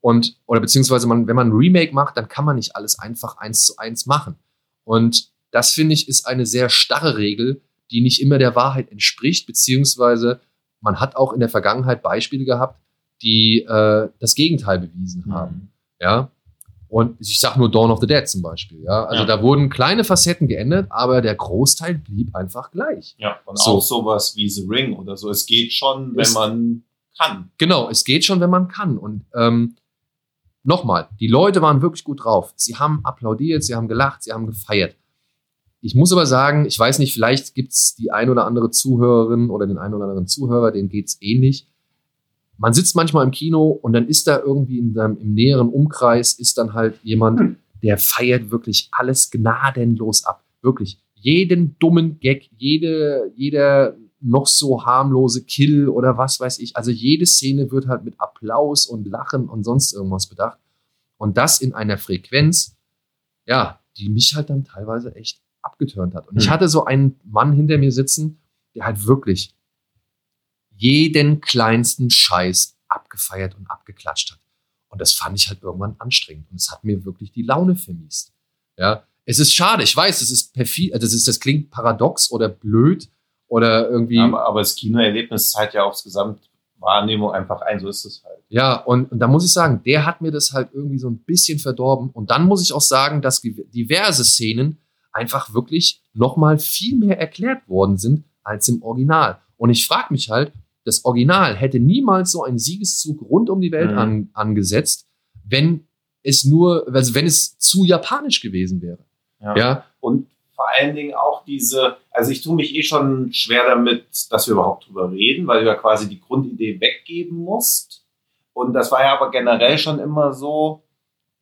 Und, oder beziehungsweise man, wenn man ein Remake macht, dann kann man nicht alles einfach eins zu eins machen. Und das finde ich ist eine sehr starre Regel, die nicht immer der Wahrheit entspricht, beziehungsweise man hat auch in der Vergangenheit Beispiele gehabt, die äh, das Gegenteil bewiesen mhm. haben. Ja. Und ich sag nur Dawn of the Dead zum Beispiel. Ja, also Ja. da wurden kleine Facetten geändert, aber der Großteil blieb einfach gleich. Ja, und So. auch sowas wie The Ring oder so. Es geht schon, wenn Es- man kann. Genau, es geht schon, wenn man kann. Und ähm, nochmal, die Leute waren wirklich gut drauf. Sie haben applaudiert, sie haben gelacht, sie haben gefeiert. Ich muss aber sagen, ich weiß nicht, vielleicht gibt es die ein oder andere Zuhörerin oder den einen oder anderen Zuhörer, denen geht es ähnlich. Man sitzt manchmal im Kino und dann ist da irgendwie in seinem, im näheren Umkreis ist dann halt jemand, Hm. der feiert wirklich alles gnadenlos ab. Wirklich. Jeden dummen Gag, jede, jeder noch so harmlose Kill oder was weiß ich. Also jede Szene wird halt mit Applaus und Lachen und sonst irgendwas bedacht. Und das in einer Frequenz, ja, die mich halt dann teilweise echt abgeturnt hat. Und ich Hm. hatte so einen Mann hinter mir sitzen, der halt wirklich jeden kleinsten Scheiß abgefeiert und abgeklatscht hat. Und das fand ich halt irgendwann anstrengend. Und es hat mir wirklich die Laune vermiest. Ja, es ist schade. Ich weiß, das ist perfid, das ist, das klingt paradox oder blöd oder irgendwie. Aber, aber das Kinoerlebnis zahlt ja aufs Gesamtwahrnehmung einfach ein. So ist es halt. Ja, und, und da muss ich sagen, der hat mir das halt irgendwie so ein bisschen verdorben. Und dann muss ich auch sagen, dass diverse Szenen einfach wirklich nochmal viel mehr erklärt worden sind als im Original. Und ich frage mich halt, das Original hätte niemals so einen Siegeszug rund um die Welt Mhm. an, angesetzt, wenn es nur, also wenn es zu japanisch gewesen wäre. Ja, Und vor allen Dingen auch diese, also ich tue mich eh schon schwer damit, dass wir überhaupt drüber reden, weil du ja quasi die Grundidee weggeben musst. Und das war ja aber generell schon immer so,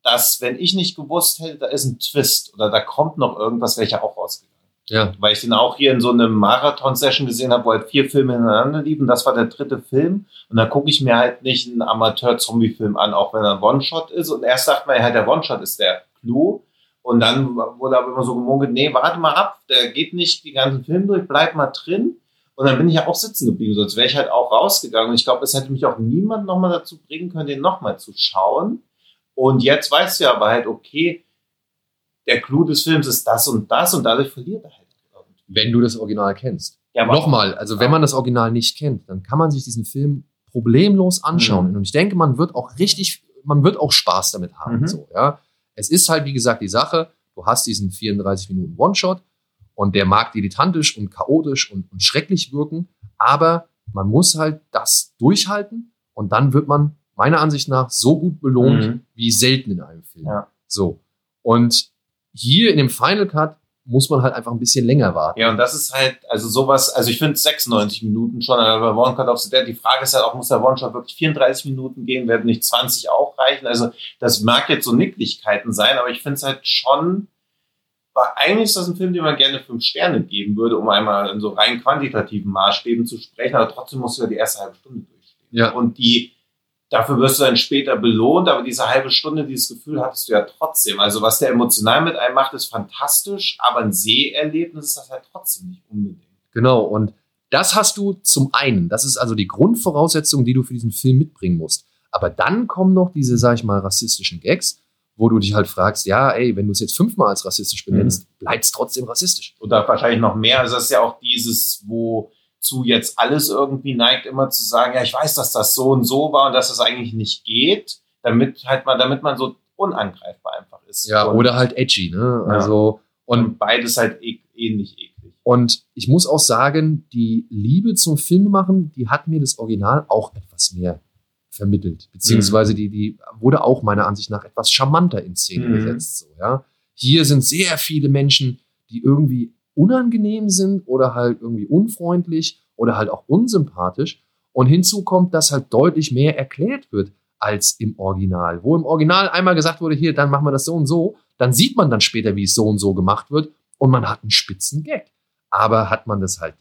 dass wenn ich nicht gewusst hätte, da ist ein Twist oder da kommt noch irgendwas, wäre ich ja auch rausgegangen. Ja, Weil ich den auch hier in so einem Marathon-Session gesehen habe, wo halt vier Filme hintereinander liefen. Das war der dritte Film. Und da gucke ich mir halt nicht einen Amateur-Zombie-Film an, auch wenn er ein One-Shot ist. Und erst sagt man ja, halt, der One-Shot ist der Clou. Und dann wurde aber immer so gemogelt, nee, warte mal ab, der geht nicht den ganzen Film durch, bleib mal drin. Und dann bin ich ja auch sitzen geblieben, sonst wäre ich halt auch rausgegangen. Und ich glaube, es hätte mich auch niemand nochmal dazu bringen können, den nochmal zu schauen. Und jetzt weißt du ja aber halt, okay, der Clou des Films ist das und das und dadurch verliert er halt. wenn du das Original kennst. Ja, Nochmal, also wenn man das Original nicht kennt, dann kann man sich diesen Film problemlos anschauen. Mhm. Und ich denke, man wird auch richtig, man wird auch Spaß damit haben. Mhm. So, ja. Es ist halt, wie gesagt, die Sache, du hast diesen 34 Minuten One-Shot und der mag dilettantisch und chaotisch und, und schrecklich wirken, aber man muss halt das durchhalten und dann wird man meiner Ansicht nach so gut belohnt Mhm. wie selten in einem Film. Ja. So. Und hier in dem Final Cut muss man halt einfach ein bisschen länger warten. Ja, und das ist halt, also sowas, also ich finde 96 Minuten schon, aber bei One Cut of the Dead, die Frage ist halt auch, muss der One-Shot wirklich 34 Minuten gehen, werden nicht 20 auch reichen? Also das mag jetzt so Nicklichkeiten sein, aber ich finde es halt schon, weil eigentlich ist das ein Film, den man gerne fünf Sterne geben würde, um einmal in so rein quantitativen Maßstäben zu sprechen, aber trotzdem musst du ja die erste halbe Stunde durchstehen. Ja. Und die, dafür wirst du dann später belohnt, aber diese halbe Stunde, dieses Gefühl hattest du ja trotzdem. Also was der emotional mit einem macht, ist fantastisch, aber ein Seherlebnis ist das halt trotzdem nicht unbedingt. Genau, und das hast du zum einen. Das ist also die Grundvoraussetzung, die du für diesen Film mitbringen musst. Aber dann kommen noch diese, sag ich mal, rassistischen Gags, wo du dich halt fragst, ja, ey, wenn du es jetzt fünfmal als rassistisch benennst, bleibt es trotzdem rassistisch. Oder wahrscheinlich noch mehr. Also das ist ja auch dieses, wo zu jetzt alles irgendwie neigt, immer zu sagen, ja, ich weiß, dass das so und so war und dass das eigentlich nicht geht, damit halt man, damit man so unangreifbar einfach ist. Ja, und, oder halt edgy, ne? Ja. Also, und und beides halt e ähnlich eklig. Und ich muss auch sagen, die Liebe zum Filmemachen, die hat mir das Original auch etwas mehr vermittelt. Beziehungsweise die, die wurde auch meiner Ansicht nach etwas charmanter in Szene Mhm. gesetzt. So, ja. Hier sind sehr viele Menschen, die irgendwie unangenehm sind oder halt irgendwie unfreundlich oder halt auch unsympathisch. Und hinzu kommt, dass halt deutlich mehr erklärt wird als im Original. Wo im Original einmal gesagt wurde, hier, dann machen wir das so und so, dann sieht man dann später, wie es so und so gemacht wird und man hat einen spitzen Gag. Aber hat man das halt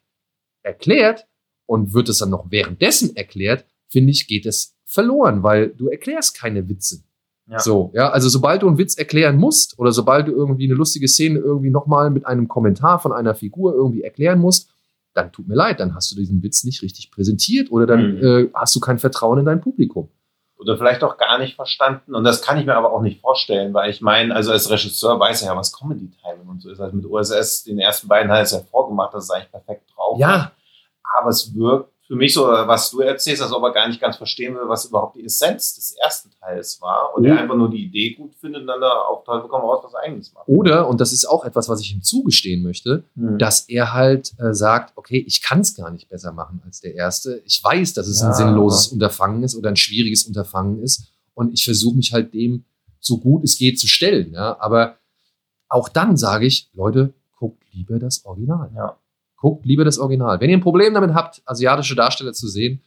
erklärt und wird es dann noch währenddessen erklärt, finde ich, geht es verloren, weil du erklärst keine Witze. Ja. So, ja, also sobald du einen Witz erklären musst oder sobald du irgendwie eine lustige Szene irgendwie nochmal mit einem Kommentar von einer Figur irgendwie erklären musst, dann tut mir leid, dann hast du diesen Witz nicht richtig präsentiert oder dann Mhm. äh, hast du kein Vertrauen in dein Publikum. Oder vielleicht auch gar nicht verstanden. Und das kann ich mir aber auch nicht vorstellen, weil ich meine, also als Regisseur weiß er ja, was Comedy Timing und so ist. Also mit OSS, den ersten beiden hat er es ja vorgemacht, dass es eigentlich perfekt drauf Ja, aber es wirkt für mich so, was du erzählst, als ob er gar nicht ganz verstehen will, was überhaupt die Essenz des ersten Teils war und Mhm. er einfach nur die Idee gut findet und dann da auf Teufel komm raus was eigenes macht. Oder, und das ist auch etwas, was ich ihm zugestehen möchte, Hm. dass er halt äh, sagt, okay, ich kann es gar nicht besser machen als der erste. Ich weiß, dass es Ja. ein sinnloses Unterfangen ist oder ein schwieriges Unterfangen ist und ich versuche mich halt dem so gut es geht zu stellen. Ja? Aber auch dann sage ich, Leute, guckt lieber das Original. Ja. Guckt lieber das Original. Wenn ihr ein Problem damit habt, asiatische Darsteller zu sehen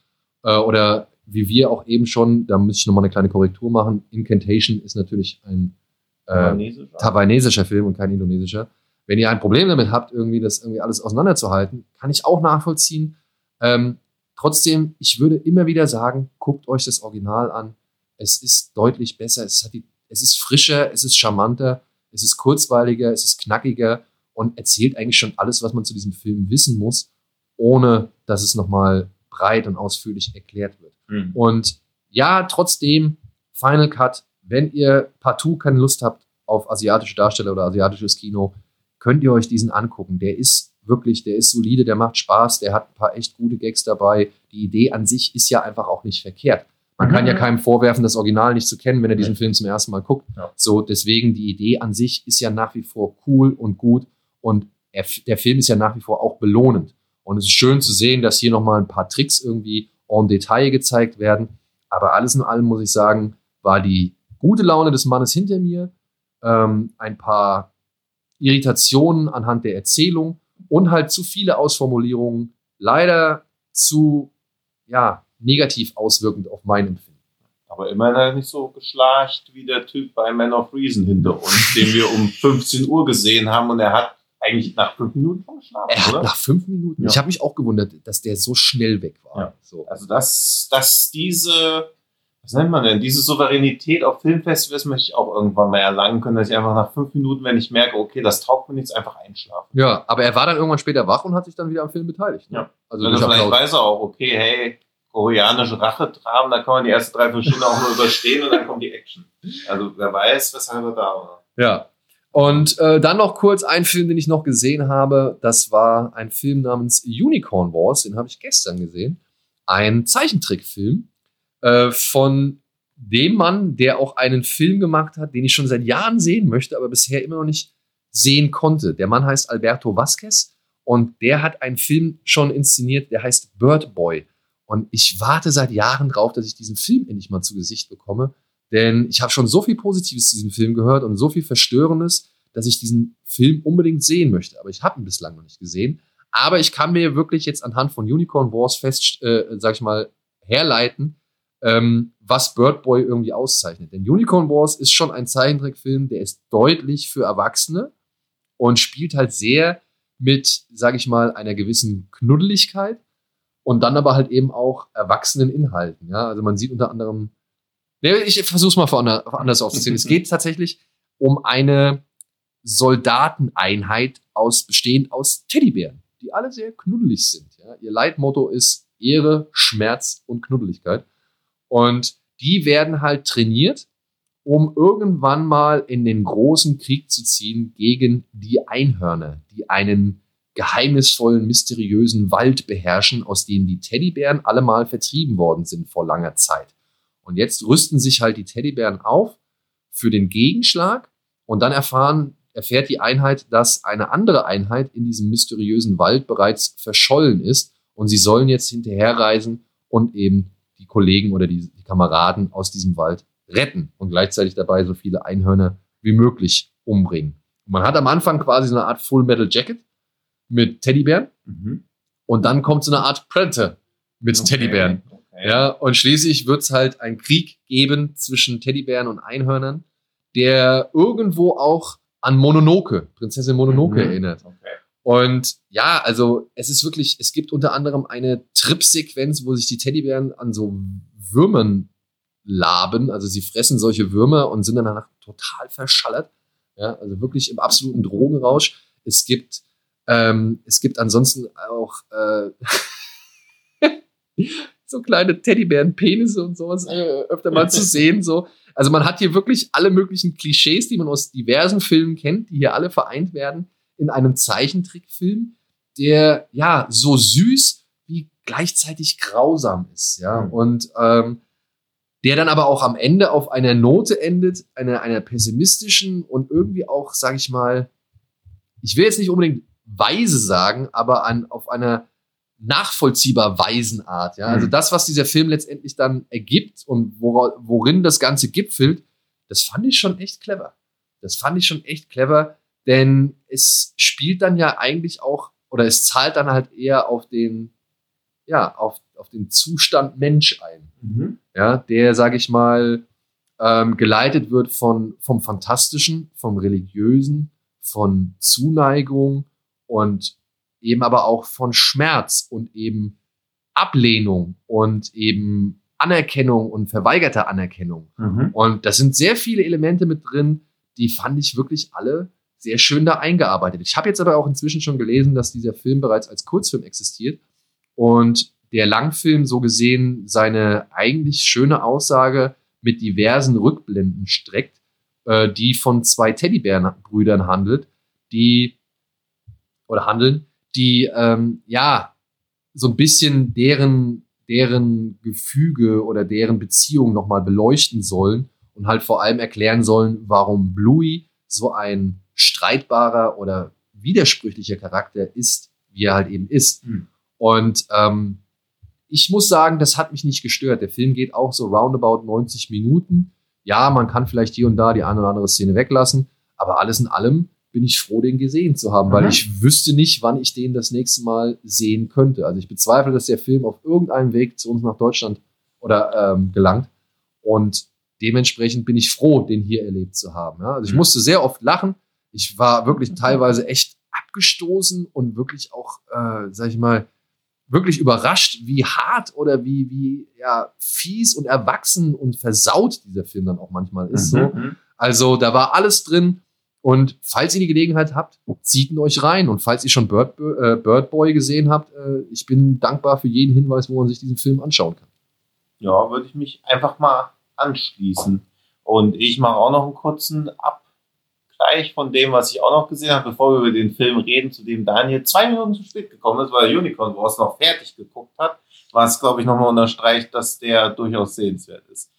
äh, oder wie wir auch eben schon, da muss ich nochmal eine kleine Korrektur machen. Incantation ist natürlich ein äh, Taiwanesisch. taiwanesischer Film und kein indonesischer. Wenn ihr ein Problem damit habt, irgendwie das irgendwie alles auseinanderzuhalten, kann ich auch nachvollziehen. Ähm, trotzdem, ich würde immer wieder sagen, guckt euch das Original an. Es ist deutlich besser, es, hat die, es ist frischer, es ist charmanter, es ist kurzweiliger, es ist knackiger und erzählt eigentlich schon alles, was man zu diesem Film wissen muss, ohne dass es nochmal breit und ausführlich erklärt wird. Hm. Und ja, trotzdem, Final Cut, wenn ihr partout keine Lust habt auf asiatische Darsteller oder asiatisches Kino, könnt ihr euch diesen angucken. Der ist wirklich, der ist solide, der macht Spaß, der hat ein paar echt gute Gags dabei. Die Idee an sich ist ja einfach auch nicht verkehrt. Man Mhm. kann ja keinem vorwerfen, das Original nicht zu kennen, wenn er diesen. Film zum ersten Mal guckt. Ja. So, deswegen die Idee an sich ist ja nach wie vor cool und gut und er, der Film ist ja nach wie vor auch belohnend. Und es ist schön zu sehen, dass hier nochmal ein paar Tricks irgendwie en Detail gezeigt werden. Aber alles in allem muss ich sagen, war die gute Laune des Mannes hinter mir, ähm, ein paar Irritationen anhand der Erzählung und halt zu viele Ausformulierungen, leider zu ja, negativ auswirkend auf mein Empfinden. Aber immerhin er nicht so geschlarcht wie der Typ bei Man of Reason hinter uns, den wir um 15 Uhr gesehen haben und er hat eigentlich nach fünf Minuten schon geschlafen, Er hat oder? nach fünf Minuten, Ja. ich habe mich auch gewundert, dass der so schnell weg war. Ja. So. Also dass, dass diese, was nennt man denn, diese Souveränität auf Filmfestivals möchte ich auch irgendwann mal erlangen können, dass ich einfach nach fünf Minuten, wenn ich merke, okay, das taugt mir nichts, einfach einschlafen. Ja, aber er war dann irgendwann später wach und hat sich dann wieder am Film beteiligt. Ne? Ja. Also durch vielleicht weiß er auch, okay, hey, koreanische Rachetraben, da kann man die ersten drei, vier Stunden auch nur überstehen und dann kommt die Action. Also wer weiß, weshalb er da war. Ja. Und äh, dann noch kurz ein Film, den ich noch gesehen habe. Das war ein Film namens Unicorn Wars. Den habe ich gestern gesehen. Ein Zeichentrickfilm äh, von dem Mann, der auch einen Film gemacht hat, den ich schon seit Jahren sehen möchte, aber bisher immer noch nicht sehen konnte. Der Mann heißt Alberto Vasquez und der hat einen Film schon inszeniert, der heißt Bird Boy. Und ich warte seit Jahren drauf, dass ich diesen Film endlich mal zu Gesicht bekomme. Denn ich habe schon so viel Positives zu diesem Film gehört und so viel Verstörendes, dass ich diesen Film unbedingt sehen möchte. Aber ich habe ihn bislang noch nicht gesehen. Aber ich kann mir wirklich jetzt anhand von Unicorn Wars fest, äh, sag ich mal, herleiten, ähm, was Bird Boy irgendwie auszeichnet. Denn Unicorn Wars ist schon ein Zeichentrickfilm, der ist deutlich für Erwachsene und spielt halt sehr mit, sag ich mal, einer gewissen Knuddeligkeit und dann aber halt eben auch erwachsenen Inhalten. Ja, also man sieht unter anderem ich versuche es mal anders aufzuzählen. es geht tatsächlich um eine Soldateneinheit aus, bestehend aus Teddybären, die alle sehr knuddelig sind. Ja? Ihr Leitmotto ist Ehre, Schmerz und Knuddeligkeit. Und die werden halt trainiert, um irgendwann mal in den großen Krieg zu ziehen gegen die Einhörner, die einen geheimnisvollen, mysteriösen Wald beherrschen, aus dem die Teddybären alle mal vertrieben worden sind vor langer Zeit. Und jetzt rüsten sich halt die Teddybären auf für den Gegenschlag und dann erfahren, erfährt die Einheit, dass eine andere Einheit in diesem mysteriösen Wald bereits verschollen ist und sie sollen jetzt hinterherreisen und eben die Kollegen oder die, die Kameraden aus diesem Wald retten und gleichzeitig dabei so viele Einhörner wie möglich umbringen. Und man hat am Anfang quasi so eine Art Full Metal Jacket mit Teddybären Mhm. und dann kommt so eine Art Predator mit Okay. Teddybären. Ja, und schließlich wird es halt einen Krieg geben zwischen Teddybären und Einhörnern, der irgendwo auch an Mononoke, Prinzessin Mononoke Mhm. erinnert. Okay. Und ja, also es ist wirklich, es gibt unter anderem eine Trip-Sequenz, wo sich die Teddybären an so Würmern laben. Also sie fressen solche Würmer und sind dann danach total verschallert. Ja, also wirklich im absoluten Drogenrausch. Es gibt, ähm, es gibt ansonsten auch äh, so kleine Teddybären-Penisse und sowas äh, öfter mal zu sehen. So. Also man hat hier wirklich alle möglichen Klischees, die man aus diversen Filmen kennt, die hier alle vereint werden in einem Zeichentrickfilm, der ja so süß wie gleichzeitig grausam ist, ja. Mhm. Und ähm, der dann aber auch am Ende auf einer Note endet, einer, einer pessimistischen und irgendwie auch, sage ich mal, ich will jetzt nicht unbedingt weise sagen, aber an, auf einer nachvollziehbar weisen Art. Ja? Also mhm. das, was dieser Film letztendlich dann ergibt und wora, worin das Ganze gipfelt, das fand ich schon echt clever. Das fand ich schon echt clever, denn es spielt dann ja eigentlich auch, oder es zahlt dann halt eher auf den, ja, auf, auf den Zustand Mensch ein. Mhm. Ja, der, sage ich mal, ähm, geleitet wird von, vom Fantastischen, vom Religiösen, von Zuneigung und eben aber auch von Schmerz und eben Ablehnung und eben Anerkennung und verweigerter Anerkennung. Mhm. Und da sind sehr viele Elemente mit drin, die fand ich wirklich alle sehr schön da eingearbeitet. Ich habe jetzt aber auch inzwischen schon gelesen, dass dieser Film bereits als Kurzfilm existiert und der Langfilm so gesehen seine eigentlich schöne Aussage mit diversen Rückblenden streckt, äh, die von zwei Teddybärenbrüdern handelt, die oder handeln, die ähm, ja so ein bisschen deren deren Gefüge oder deren Beziehung nochmal beleuchten sollen und halt vor allem erklären sollen, warum Bluey so ein streitbarer oder widersprüchlicher Charakter ist, wie er halt eben ist. Mhm. Und ähm, ich muss sagen, das hat mich nicht gestört. Der Film geht auch so roundabout 90 Minuten. Ja, man kann vielleicht hier und da die eine oder andere Szene weglassen, aber alles in allem bin ich froh, den gesehen zu haben, weil mhm. ich wüsste nicht, wann ich den das nächste Mal sehen könnte. Also ich bezweifle, dass der Film auf irgendeinem Weg zu uns nach Deutschland oder ähm, gelangt. Und dementsprechend bin ich froh, den hier erlebt zu haben. Ja? Also ich mhm. musste sehr oft lachen. Ich war wirklich teilweise echt abgestoßen und wirklich auch, äh, sag ich mal, wirklich überrascht, wie hart oder wie, wie ja, fies und erwachsen und versaut dieser Film dann auch manchmal ist. Mhm. So. Mhm. Also da war alles drin und falls ihr die Gelegenheit habt, zieht ihn euch rein. Und falls ihr schon Bird, äh, Bird Boy gesehen habt, äh, ich bin dankbar für jeden Hinweis, wo man sich diesen Film anschauen kann. Ja, würde ich mich einfach mal anschließen. Und ich mache auch noch einen kurzen Abgleich von dem, was ich auch noch gesehen habe, bevor wir über den Film reden, zu dem Daniel zwei Minuten zu spät gekommen ist, weil Unicorn Wars noch fertig geguckt hat, was, glaube ich, nochmal unterstreicht, dass der durchaus sehenswert ist.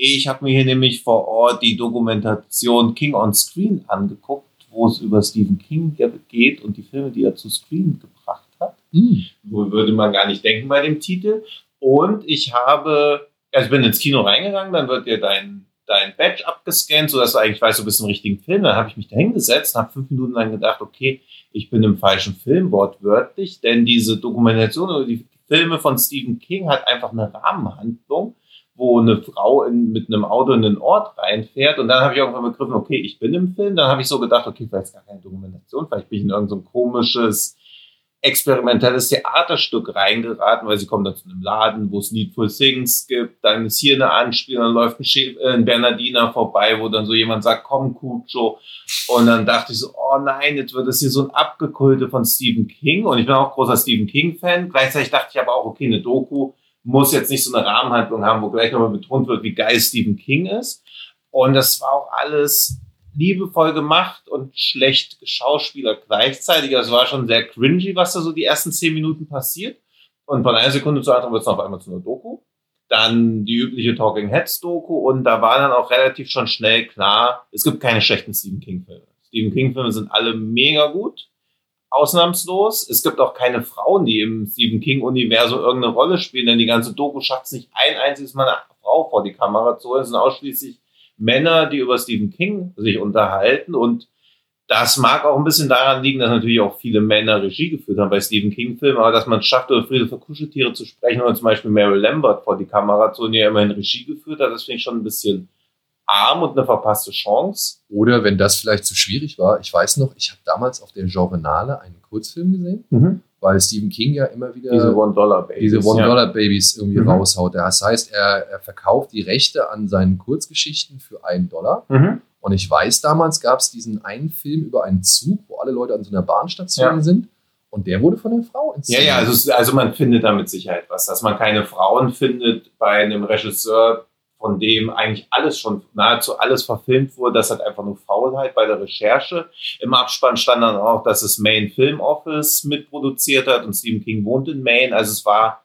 Ich habe mir hier nämlich vor Ort die Dokumentation King on Screen angeguckt, wo es über Stephen King geht und die Filme, die er zu Screen gebracht hat. Mhm. Wohl würde man gar nicht denken bei dem Titel. Und ich habe, also ich bin ins Kino reingegangen, dann wird dir dein, dein Badge abgescannt, sodass du eigentlich weißt, du bist im richtigen Film. Dann habe ich mich da hingesetzt und habe fünf Minuten lang gedacht, okay, ich bin im falschen Film, wortwörtlich, denn diese Dokumentation oder die Filme von Stephen King hat einfach eine Rahmenhandlung wo eine Frau in, mit einem Auto in den Ort reinfährt. Und dann habe ich irgendwann begriffen, okay, ich bin im Film. Dann habe ich so gedacht, okay, vielleicht ist gar keine Dokumentation, vielleicht bin ich in irgendein so komisches, experimentelles Theaterstück reingeraten, weil sie kommen dann zu einem Laden, wo es Needful Things gibt. Dann ist hier eine Anspielung, dann läuft ein, äh, ein Bernardiner vorbei, wo dann so jemand sagt, komm, Cucho. Und dann dachte ich so, oh nein, jetzt wird das hier so ein Abgekulte von Stephen King. Und ich bin auch großer Stephen King-Fan. Gleichzeitig dachte ich aber auch, okay, eine Doku muss jetzt nicht so eine Rahmenhandlung haben, wo gleich nochmal betont wird, wie geil Stephen King ist. Und das war auch alles liebevoll gemacht und schlecht geschauspielert gleichzeitig. Also war schon sehr cringy, was da so die ersten zehn Minuten passiert. Und von einer Sekunde zur anderen wird es auf einmal zu einer Doku. Dann die übliche Talking Heads Doku und da war dann auch relativ schon schnell klar, es gibt keine schlechten Stephen King Filme. Stephen King Filme sind alle mega gut ausnahmslos. Es gibt auch keine Frauen, die im Stephen King-Universum irgendeine Rolle spielen, denn die ganze Doku schafft es nicht ein einziges Mal eine Frau vor die Kamera zu holen. Es sind ausschließlich Männer, die über Stephen King sich unterhalten und das mag auch ein bisschen daran liegen, dass natürlich auch viele Männer Regie geführt haben bei Stephen King-Filmen, aber dass man es schafft, über Friede für Kuscheltiere zu sprechen oder zum Beispiel Meryl Lambert vor die Kamera zu holen, die ja immerhin Regie geführt hat, das finde ich schon ein bisschen arm und eine verpasste Chance. Oder wenn das vielleicht zu schwierig war, ich weiß noch, ich habe damals auf der Genrenale einen Kurzfilm gesehen, mhm. weil Stephen King ja immer wieder diese One-Dollar-Babys One ja. Irgendwie mhm. raushaut. Das heißt, er, er, verkauft die Rechte an seinen Kurzgeschichten für einen Dollar. Mhm. Und ich weiß, damals gab es diesen einen Film über einen Zug, wo alle Leute an so einer Bahnstation ja. sind. Und der wurde von einer Frau inszeniert. Ja, ja, also, also man findet da mit Sicherheit was. Dass man keine Frauen findet bei einem Regisseur, von dem eigentlich alles schon, nahezu alles verfilmt wurde. Das hat einfach nur Faulheit bei der Recherche. Im Abspann stand dann auch, dass es Maine Film Office mitproduziert hat und Stephen King wohnt in Maine. Also es war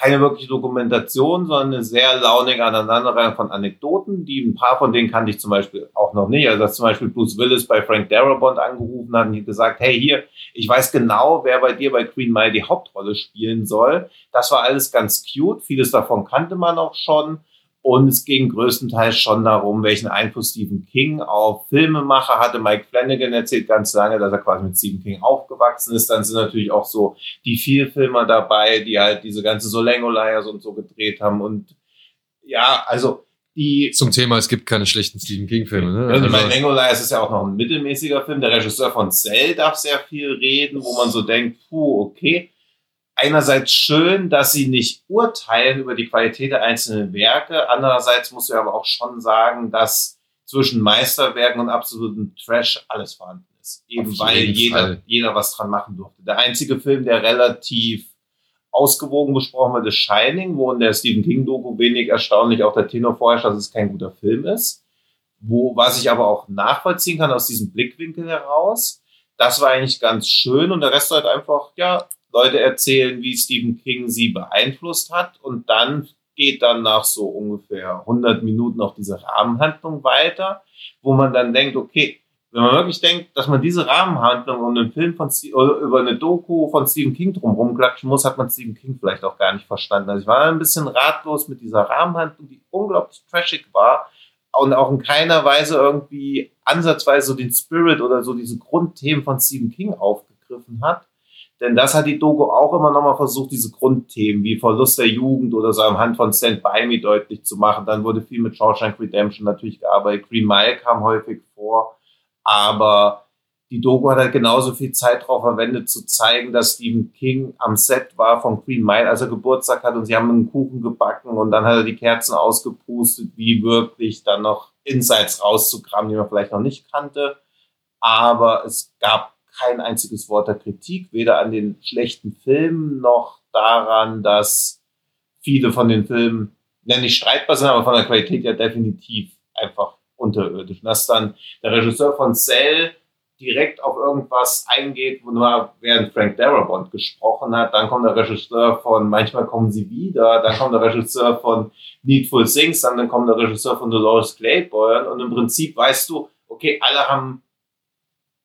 keine wirkliche Dokumentation, sondern eine sehr launige Aneinanderreihung von Anekdoten, die ein paar von denen kannte ich zum Beispiel auch noch nicht. Also dass zum Beispiel Bruce Willis bei Frank Darabont angerufen hat und gesagt, hey hier, ich weiß genau, wer bei dir bei Green Mile die Hauptrolle spielen soll. Das war alles ganz cute. Vieles davon kannte man auch schon. Und es ging größtenteils schon darum, welchen Einfluss Stephen King auf Filmemacher hatte. Mike Flanagan erzählt ganz lange, dass er quasi mit Stephen King aufgewachsen ist. Dann sind natürlich auch so die Vielfilmer dabei, die halt diese ganze Solengo-Liars und so gedreht haben. Und ja, also die. Zum Thema, es gibt keine schlechten Stephen King-Filme. Ne? Also, mein Lango-Liars ist ja auch noch ein mittelmäßiger Film. Der Regisseur von Cell darf sehr viel reden, wo man so denkt, puh, okay einerseits schön, dass sie nicht urteilen über die Qualität der einzelnen Werke. Andererseits muss ich aber auch schon sagen, dass zwischen Meisterwerken und absolutem Trash alles vorhanden ist. Eben weil jeder, jeder was dran machen durfte. Der einzige Film, der relativ ausgewogen besprochen wird, ist Shining, wo in der Stephen King-Doku wenig erstaunlich auch der Tenor vorherrscht, dass es kein guter Film ist. Wo, was ich aber auch nachvollziehen kann aus diesem Blickwinkel heraus. Das war eigentlich ganz schön und der Rest halt einfach, ja, Leute erzählen, wie Stephen King sie beeinflusst hat und dann geht dann nach so ungefähr 100 Minuten auch diese Rahmenhandlung weiter, wo man dann denkt, okay, wenn man wirklich denkt, dass man diese Rahmenhandlung um einen Film von über eine Doku von Stephen King drumherum klatschen muss, hat man Stephen King vielleicht auch gar nicht verstanden. Also ich war ein bisschen ratlos mit dieser Rahmenhandlung, die unglaublich trashig war und auch in keiner Weise irgendwie ansatzweise so den Spirit oder so diese Grundthemen von Stephen King aufgegriffen hat. Denn das hat die Doku auch immer nochmal versucht, diese Grundthemen wie Verlust der Jugend oder so anhand von Stand By Me deutlich zu machen. Dann wurde viel mit Shawshank Redemption natürlich gearbeitet. Green Mile kam häufig vor. Aber die Doku hat halt genauso viel Zeit darauf verwendet, zu zeigen, dass Stephen King am Set war von Green Mile, als er Geburtstag hat und sie haben einen Kuchen gebacken und dann hat er die Kerzen ausgepustet, wie wirklich dann noch Insights rauszukramen, die man vielleicht noch nicht kannte. Aber es gab kein einziges Wort der Kritik, weder an den schlechten Filmen noch daran, dass viele von den Filmen, nenne ich streitbar sind, aber von der Qualität ja definitiv einfach unterirdisch. Dass dann der Regisseur von Cell direkt auf irgendwas eingeht, wo nur während Frank Darabont gesprochen hat, dann kommt der Regisseur von Manchmal kommen sie wieder, dann kommt der Regisseur von Needful Things, dann kommt der Regisseur von Dolores Claiborne und im Prinzip weißt du, okay, alle haben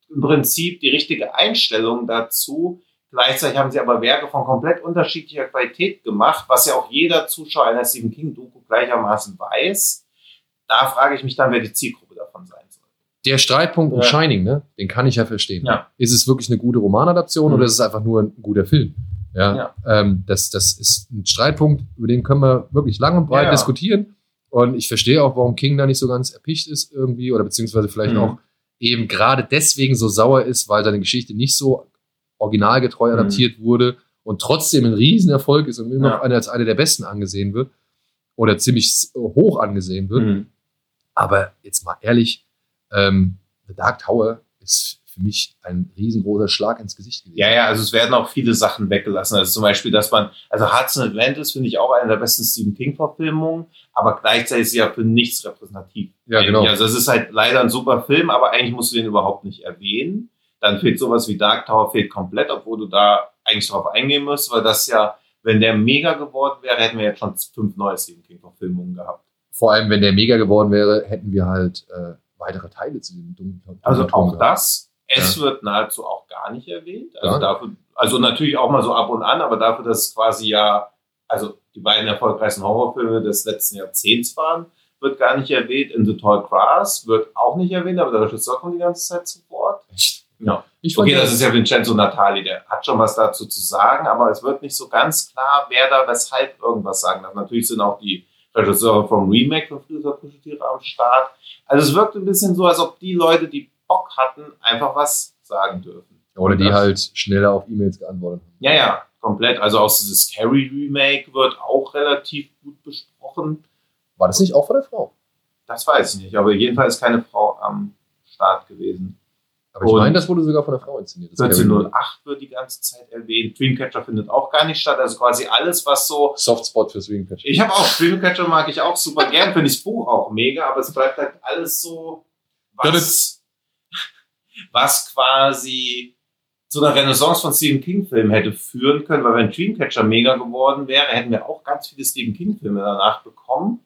im Prinzip die richtige Einstellung dazu. Gleichzeitig haben sie aber Werke von komplett unterschiedlicher Qualität gemacht, was ja auch jeder Zuschauer einer Stephen King-Doku gleichermaßen weiß. Da frage ich mich dann, wer die Zielgruppe davon sein soll. Der Streitpunkt um Shining, ne, den kann ich ja verstehen. Ja. Ist es wirklich eine gute Romanadaption mhm. oder ist es einfach nur ein guter Film? Ja, ja. Ähm, das, das ist ein Streitpunkt, über den können wir wirklich lang und breit ja, diskutieren. Und ich verstehe auch, warum King da nicht so ganz erpicht ist irgendwie oder beziehungsweise vielleicht mhm. auch eben gerade deswegen so sauer ist, weil seine Geschichte nicht so originalgetreu mhm. adaptiert wurde und trotzdem ein Riesenerfolg ist und immer noch ja. als eine der besten angesehen wird oder ziemlich hoch angesehen wird. Mhm. Aber jetzt mal ehrlich, ähm, The Dark Tower ist für mich ein riesengroßer Schlag ins Gesicht gewesen. Ja, ja, also es werden auch viele Sachen weggelassen. Also zum Beispiel, dass man, also Hudson Atlantis finde ich auch eine der besten Stephen King-Verfilmungen, aber gleichzeitig ist sie ja für nichts repräsentativ. Ja, genau. Also es ist halt leider ein super Film, aber eigentlich musst du den überhaupt nicht erwähnen. Dann fehlt sowas wie Dark Tower fehlt komplett, obwohl du da eigentlich drauf eingehen musst, weil das ja, wenn der mega geworden wäre, hätten wir jetzt schon fünf neue Stephen King-Verfilmungen gehabt. Vor allem, wenn der mega geworden wäre, hätten wir halt äh, weitere Teile zu dem dunklen Also auch das es ja. wird nahezu auch gar nicht erwähnt. Also, ja. dafür, also natürlich auch mal so ab und an, aber dafür, dass quasi ja, also die beiden erfolgreichsten Horrorfilme des letzten Jahrzehnts waren, wird gar nicht erwähnt. In The Tall Grass wird auch nicht erwähnt, aber der Regisseur kommt die ganze Zeit zu Wort. Ja. Ich okay, das ist ja Vincenzo Natali, der hat schon was dazu zu sagen, aber es wird nicht so ganz klar, wer da weshalb irgendwas sagen darf. Natürlich sind auch die Regisseure vom Remake von Friedrich Kuscheltiere am Start. Also es wirkt ein bisschen so, als ob die Leute, die Bock hatten, einfach was sagen dürfen. Oder die halt schneller auf E-Mails geantwortet haben. Ja, ja, komplett. Also auch das Scary Remake wird auch relativ gut besprochen. War das nicht auch von der Frau? Das weiß ich nicht, aber jedenfalls ist keine Frau am Start gewesen. Aber ich meine, das wurde sogar von der Frau inszeniert. 1408 wird die ganze Zeit erwähnt. Dreamcatcher findet auch gar nicht statt. Also quasi alles, was so. Softspot für Dreamcatcher. Ich habe auch Dreamcatcher mag ich auch super gern, finde ich das Buch auch mega, aber es bleibt halt alles so. Was, was quasi zu einer Renaissance von Stephen King-Filmen hätte führen können, weil wenn Dreamcatcher mega geworden wäre, hätten wir auch ganz viele Stephen King-Filme danach bekommen.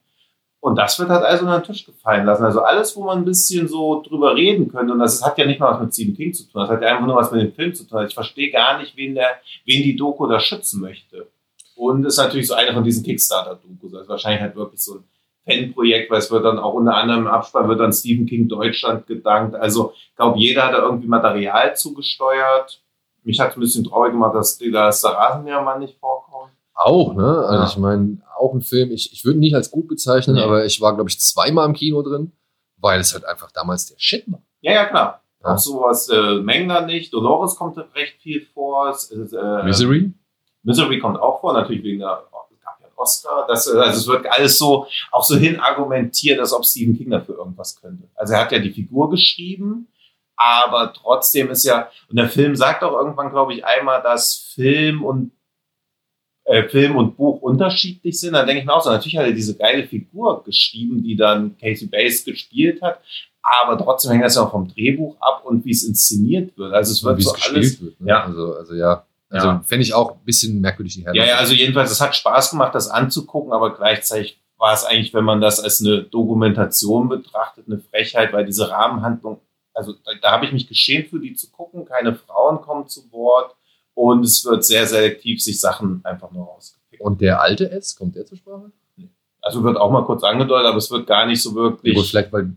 Und das wird halt also unter den Tisch gefallen lassen. Also alles, wo man ein bisschen so drüber reden könnte, und das hat ja nicht mal was mit Stephen King zu tun, das hat ja einfach nur was mit dem Film zu tun. Ich verstehe gar nicht, wen, der, wen die Doku da schützen möchte. Und ist natürlich so eine von diesen Kickstarter-Dokus. Also wahrscheinlich halt wirklich so ein Fanprojekt, weil es wird dann auch unter anderem im Abspann wird dann Stephen King Deutschland gedankt. Also ich glaube, jeder hat da irgendwie Material zugesteuert. Mich hat es ein bisschen traurig gemacht, dass dass der Rasenmähermann nicht vorkommt. Auch, ne? Also ja. ich meine, auch ein Film, ich, ich würde ihn nicht als gut bezeichnen, nee. aber ich war, glaube ich, zweimal im Kino drin, weil es halt einfach damals der Shit war. Ja, ja, klar. Ja. Auch sowas äh, Mengler nicht. Dolores kommt recht viel vor. Es, äh, Misery? Misery kommt auch vor, natürlich wegen der Oscar. Das, also es wird alles so auch so hin argumentiert, als ob Stephen King dafür irgendwas könnte. Also er hat ja die Figur geschrieben, aber trotzdem ist ja, und der Film sagt auch irgendwann, glaube ich, einmal, dass Film und äh, Film und Buch unterschiedlich sind, dann denke ich mir auch so, natürlich hat er diese geile Figur geschrieben, die dann Casey Bates gespielt hat, aber trotzdem hängt das ja auch vom Drehbuch ab und wie es inszeniert wird. Also es wird so es alles, wird, ne? ja. Also, also ja. Also ja. fände ich auch ein bisschen merkwürdig die Herleitung. Ja, ja, also jedenfalls, es hat Spaß gemacht, das anzugucken, aber gleichzeitig war es eigentlich, wenn man das als eine Dokumentation betrachtet, eine Frechheit, weil diese Rahmenhandlung, also da, da habe ich mich geschämt für die zu gucken, keine Frauen kommen zu Wort und es wird sehr selektiv sich Sachen einfach nur rausgepickt. Und der alte S, kommt der zur Sprache? Also wird auch mal kurz angedeutet, aber es wird gar nicht so wirklich. Ja, vielleicht, weil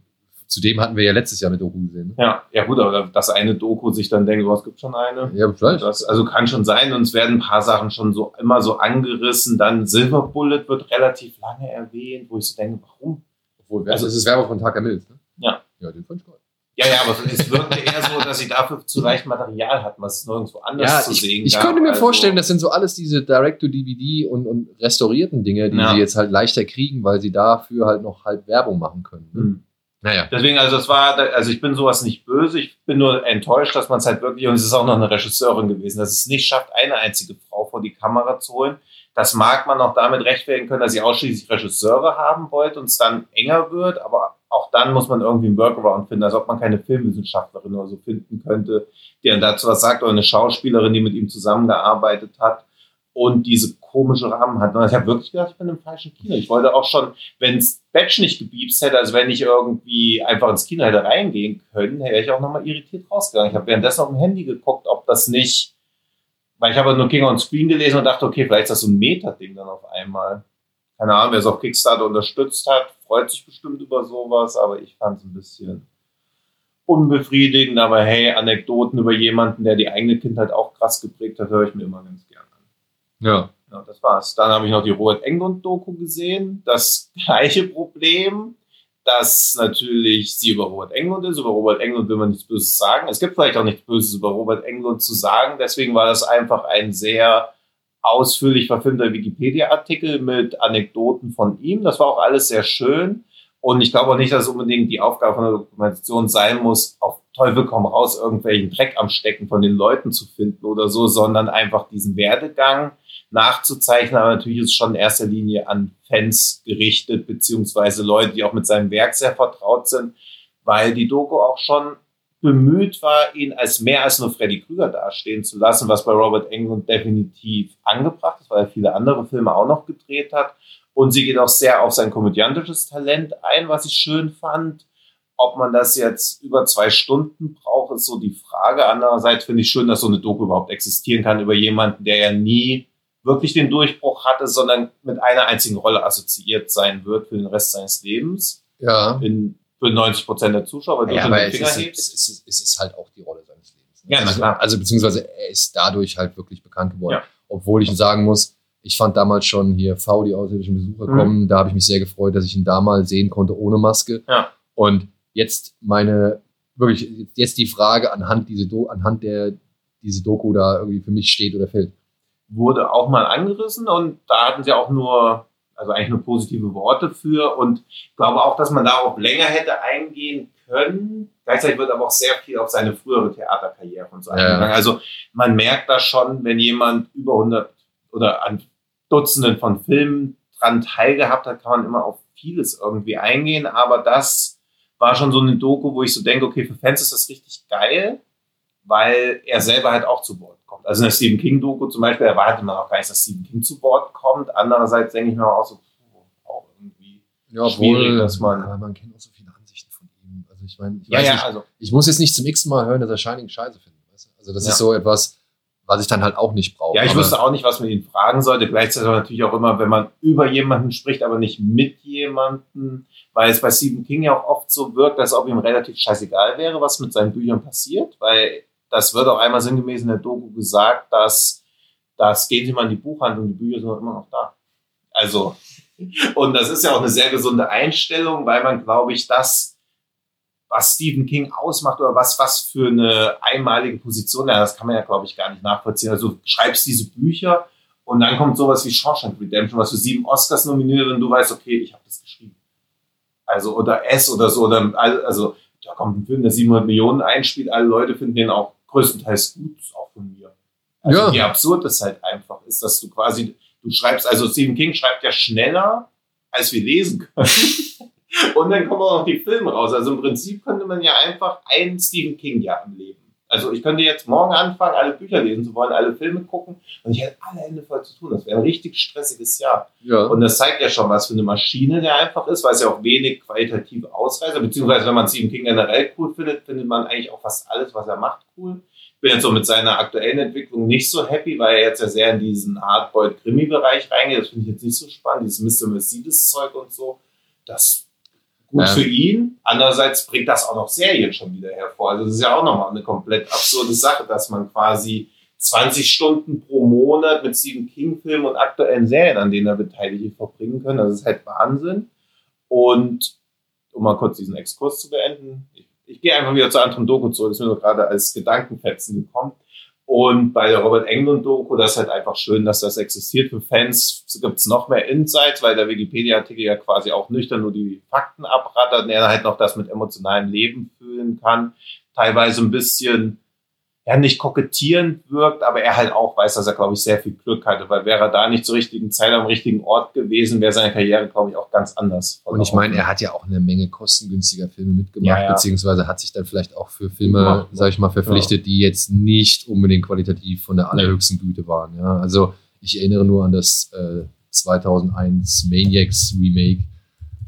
Zudem hatten wir ja letztes Jahr eine Doku gesehen. Ne? Ja, ja gut, aber dass eine Doku sich dann denkt, was gibt schon eine? Ja, vielleicht. Das, also kann schon sein und es werden ein paar Sachen schon so immer so angerissen. Dann Silver Bullet wird relativ lange erwähnt, wo ich so denke, warum? Obwohl, also, es ist Werbung von Tucker Mills, ne? Ja. Ja, den fand ich geil. Ja, ja, aber es wirkte eher so, dass sie dafür zu leicht Material hatten, was es nirgendwo anders ja, zu ich, sehen Ich gab. könnte mir also, vorstellen, das sind so alles diese Direct-to-DVD und, und restaurierten Dinge, die ja. sie jetzt halt leichter kriegen, weil sie dafür halt noch halt Werbung machen können. Ne? Mhm. Naja. Deswegen, also es war, also ich bin sowas nicht böse, ich bin nur enttäuscht, dass man es halt wirklich, und es ist auch noch eine Regisseurin gewesen, dass es nicht schafft, eine einzige Frau vor die Kamera zu holen. Das mag man auch damit rechtfertigen können, dass sie ausschließlich Regisseure haben wollte und es dann enger wird, aber auch dann muss man irgendwie einen Workaround finden, als ob man keine Filmwissenschaftlerin oder so finden könnte, die dann dazu was sagt, oder eine Schauspielerin, die mit ihm zusammengearbeitet hat und diese komische Rahmen hat. Und ich habe wirklich gedacht, ich bin im falschen Kino. Ich wollte auch schon, wenn es Batch nicht gebiebst hätte, also wenn ich irgendwie einfach ins Kino hätte reingehen können, wäre ich auch nochmal irritiert rausgegangen. Ich habe währenddessen auf dem Handy geguckt, ob das nicht, weil ich habe nur King on Screen gelesen und dachte, okay, vielleicht ist das so ein Meta-Ding dann auf einmal. Keine Ahnung, wer es auf Kickstarter unterstützt hat, freut sich bestimmt über sowas, aber ich fand es ein bisschen unbefriedigend. Aber hey, Anekdoten über jemanden, der die eigene Kindheit auch krass geprägt hat, höre ich mir immer ganz gerne an. Ja. Ja, das war's. Dann habe ich noch die Robert Englund-Doku gesehen. Das gleiche Problem, dass natürlich sie über Robert Englund ist. Über Robert Englund will man nichts Böses sagen. Es gibt vielleicht auch nichts Böses über Robert Englund zu sagen. Deswegen war das einfach ein sehr ausführlich verfilmter Wikipedia-Artikel mit Anekdoten von ihm. Das war auch alles sehr schön. Und ich glaube auch nicht, dass unbedingt die Aufgabe von der Dokumentation sein muss, auf Teufel komm raus, irgendwelchen Dreck am Stecken von den Leuten zu finden oder so, sondern einfach diesen Werdegang nachzuzeichnen, aber natürlich ist es schon in erster Linie an Fans gerichtet, beziehungsweise Leute, die auch mit seinem Werk sehr vertraut sind, weil die Doku auch schon bemüht war, ihn als mehr als nur Freddy Krüger dastehen zu lassen, was bei Robert Englund definitiv angebracht ist, weil er viele andere Filme auch noch gedreht hat. Und sie geht auch sehr auf sein komödiantisches Talent ein, was ich schön fand. Ob man das jetzt über zwei Stunden braucht, ist so die Frage. Andererseits finde ich schön, dass so eine Doku überhaupt existieren kann über jemanden, der ja nie wirklich den Durchbruch hatte, sondern mit einer einzigen Rolle assoziiert sein wird für den Rest seines Lebens. Ja. In, für 90 Prozent der Zuschauer. Ja, aber es ist, es, ist, es ist halt auch die Rolle seines Lebens. Ne? Ja, also, klar. Also beziehungsweise er ist dadurch halt wirklich bekannt geworden. Ja. Obwohl ich sagen muss, ich fand damals schon hier V, die außerirdischen Besucher mhm. kommen, da habe ich mich sehr gefreut, dass ich ihn da mal sehen konnte ohne Maske. Ja. Und jetzt meine, wirklich, jetzt die Frage anhand, diese Do anhand der diese Doku da irgendwie für mich steht oder fällt wurde auch mal angerissen und da hatten sie auch nur, also eigentlich nur positive Worte für und ich glaube auch, dass man darauf länger hätte eingehen können. Gleichzeitig wird aber auch sehr viel auf seine frühere Theaterkarriere und so ja. eingegangen. Also man merkt da schon, wenn jemand über 100 oder an Dutzenden von Filmen dran teilgehabt hat, kann man immer auf vieles irgendwie eingehen, aber das war schon so eine Doku, wo ich so denke, okay, für Fans ist das richtig geil weil er selber halt auch zu Wort kommt. Also in der Stephen King-Doku zum Beispiel erwartet man auch gar nicht, dass Stephen King zu Wort kommt. Andererseits denke ich mir auch so, auch irgendwie ja, schwierig, obwohl, dass man. Ja, man kennt auch so viele Ansichten von ihm. Also ich meine, ich, Ja, weiß ja, nicht, also. ich muss jetzt nicht zum x Mal hören, dass er Shining scheiße findet. Weißt du? Also das ist so etwas, was ich dann halt auch nicht brauche. Ja, ich wusste auch nicht, was man ihn fragen sollte. Gleichzeitig aber natürlich auch immer, wenn man über jemanden spricht, aber nicht mit jemandem, weil es bei Stephen King ja auch oft so wirkt, als ob ihm relativ scheißegal wäre, was mit seinen Büchern passiert, weil das wird auch einmal sinngemäß in der Doku gesagt, dass das gehen Sie mal in die Buchhandlung, die Bücher sind immer noch da. Also, und das ist ja auch eine sehr gesunde Einstellung, weil man, glaube ich, das, was Stephen King ausmacht oder was, was für eine einmalige Position hat, das kann man ja, glaube ich, gar nicht nachvollziehen. Also du schreibst diese Bücher und dann kommt sowas wie Shawshank Redemption, was für sieben Oscars nominiert und du weißt, okay, ich habe das geschrieben. Also, oder S oder so, oder, also, da kommt ein Film, der 700 Millionen einspielt, alle Leute finden den auch größtenteils gut, auch von mir. Also, Ja. wie absurd es halt einfach ist, dass du quasi, du schreibst, also Stephen King schreibt ja schneller, als wir lesen können. Und dann kommen auch noch die Filme raus. Also im Prinzip könnte man ja einfach ein Stephen King-Jahr im Leben. Also ich könnte jetzt morgen anfangen, alle Bücher lesen zu wollen, alle Filme gucken und ich hätte alle Hände voll zu tun. Das wäre ein richtig stressiges Jahr. ja. Und das zeigt ja schon, was für eine Maschine der einfach ist, weil es ja auch wenig qualitative Ausreißer, beziehungsweise wenn man Stephen King generell cool findet, findet man eigentlich auch fast alles, was er macht, cool. Ich bin jetzt so mit seiner aktuellen Entwicklung nicht so happy, weil er jetzt ja sehr in diesen Hardboiled-Krimi-Bereich reingeht. Das finde ich jetzt nicht so spannend, dieses Mr. Mercedes-Zeug und so. Das gut für ihn. Andererseits bringt das auch noch Serien schon wieder hervor. Also das ist ja auch nochmal eine komplett absurde Sache, dass man quasi 20 Stunden pro Monat mit Stephen King-Filmen und aktuellen Serien, an denen er beteiligt ist, verbringen können. Das ist halt Wahnsinn. Und um mal kurz diesen Exkurs zu beenden, ich, ich gehe einfach wieder zur anderen Doku zurück, das ist mir nur gerade als Gedankenfetzen gekommen. Und bei der Robert Englund Doku, das ist halt einfach schön, dass das existiert. Für Fans gibt es noch mehr Insights, weil der Wikipedia-Artikel ja quasi auch nüchtern nur die Fakten abrattert und er halt noch das mit emotionalem Leben fühlen kann. Teilweise ein bisschen, ja, nicht kokettierend wirkt, aber er halt auch weiß, dass er, glaube ich, sehr viel Glück hatte, weil wäre er da nicht zur richtigen Zeit am richtigen Ort gewesen, wäre seine Karriere, glaube ich, auch ganz anders. Und ich meine, er hat ja auch eine Menge kostengünstiger Filme mitgemacht, Ja, ja. beziehungsweise hat sich dann vielleicht auch für Filme, Gemacht. sag ich mal, verpflichtet, die jetzt nicht unbedingt qualitativ von der allerhöchsten Güte waren. Ja, also ich erinnere nur an das äh, 2001 Maniacs Remake,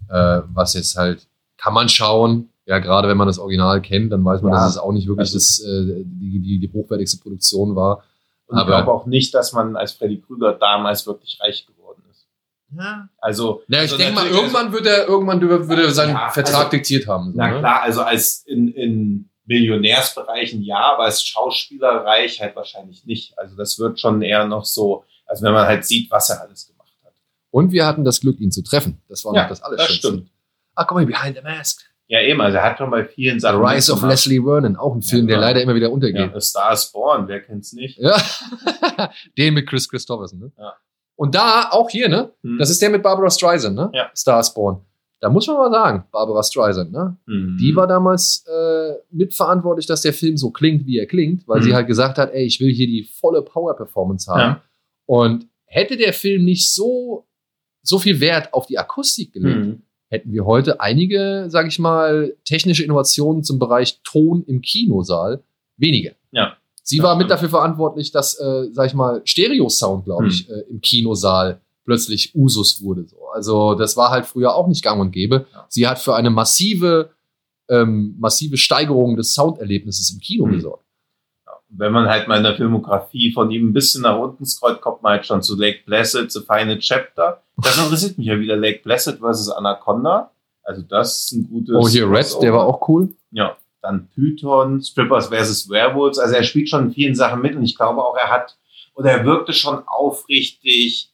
äh, was jetzt halt kann man schauen. Ja, gerade wenn man das Original kennt, dann weiß man, Ja. dass es auch nicht wirklich Also- das, äh, die, die, die hochwertigste Produktion war. Und ich Aber- glaube auch nicht, dass man als Freddy Krüger damals wirklich reich geworden ist. Ja. Also, Na, ich also denke mal, natürlich- irgendwann wird er, irgendwann wird er seinen Ja, Vertrag also- diktiert haben. So, Na ne? klar, also als in, in Millionärsbereichen ja, aber als Schauspielerreich halt wahrscheinlich nicht. Also das wird schon eher noch so, also wenn man halt sieht, was er alles gemacht hat. Und wir hatten das Glück, ihn zu treffen. Das war Ja, noch das alles das stimmt. Ah, guck mal, Behind the Mask. Ja, eben, also er hat schon bei vielen The Sachen. Rise of. Leslie Vernon, auch ein Ja, Film, der genau. leider immer wieder Ja, untergeht. A Star is Born, wer kennt's nicht? Ja. Den mit Chris Christopherson, ne? Ja. Und da, auch hier, ne? Hm. Das ist der mit Barbara Streisand, ne? Ja. Starspawn. Da muss man mal sagen, Barbara Streisand, ne? Hm. Die war damals äh, mitverantwortlich, dass der Film so klingt, wie er klingt, weil Mhm. sie halt gesagt hat, ey, ich will hier die volle Power-Performance haben. Ja. Und hätte der Film nicht so, so viel Wert auf die Akustik gelegt, Hm. Hätten wir heute einige, sage ich mal, technische Innovationen zum Bereich Ton im Kinosaal weniger. Ja. Sie Ja, war mit dafür verantwortlich, dass, äh, sag ich mal, Stereo-Sound, glaube ich, Hm. äh, im Kinosaal plötzlich Usus wurde. So. Also das war halt früher auch nicht gang und gäbe. Ja. Sie hat für eine massive, ähm, massive Steigerung des Sounderlebnisses im Kino Hm. gesorgt. Wenn man halt mal in der Filmografie von ihm ein bisschen nach unten scrollt, kommt man halt schon zu Lake Placid, The Final Chapter. Das interessiert mich ja wieder, Lake Placid versus Anaconda. Also das ist ein gutes... Oh, hier Red, der war auch cool. Ja, dann Python, Strippers versus Werewolves. Also er spielt schon in vielen Sachen mit und ich glaube auch, er hat, oder er wirkte schon aufrichtig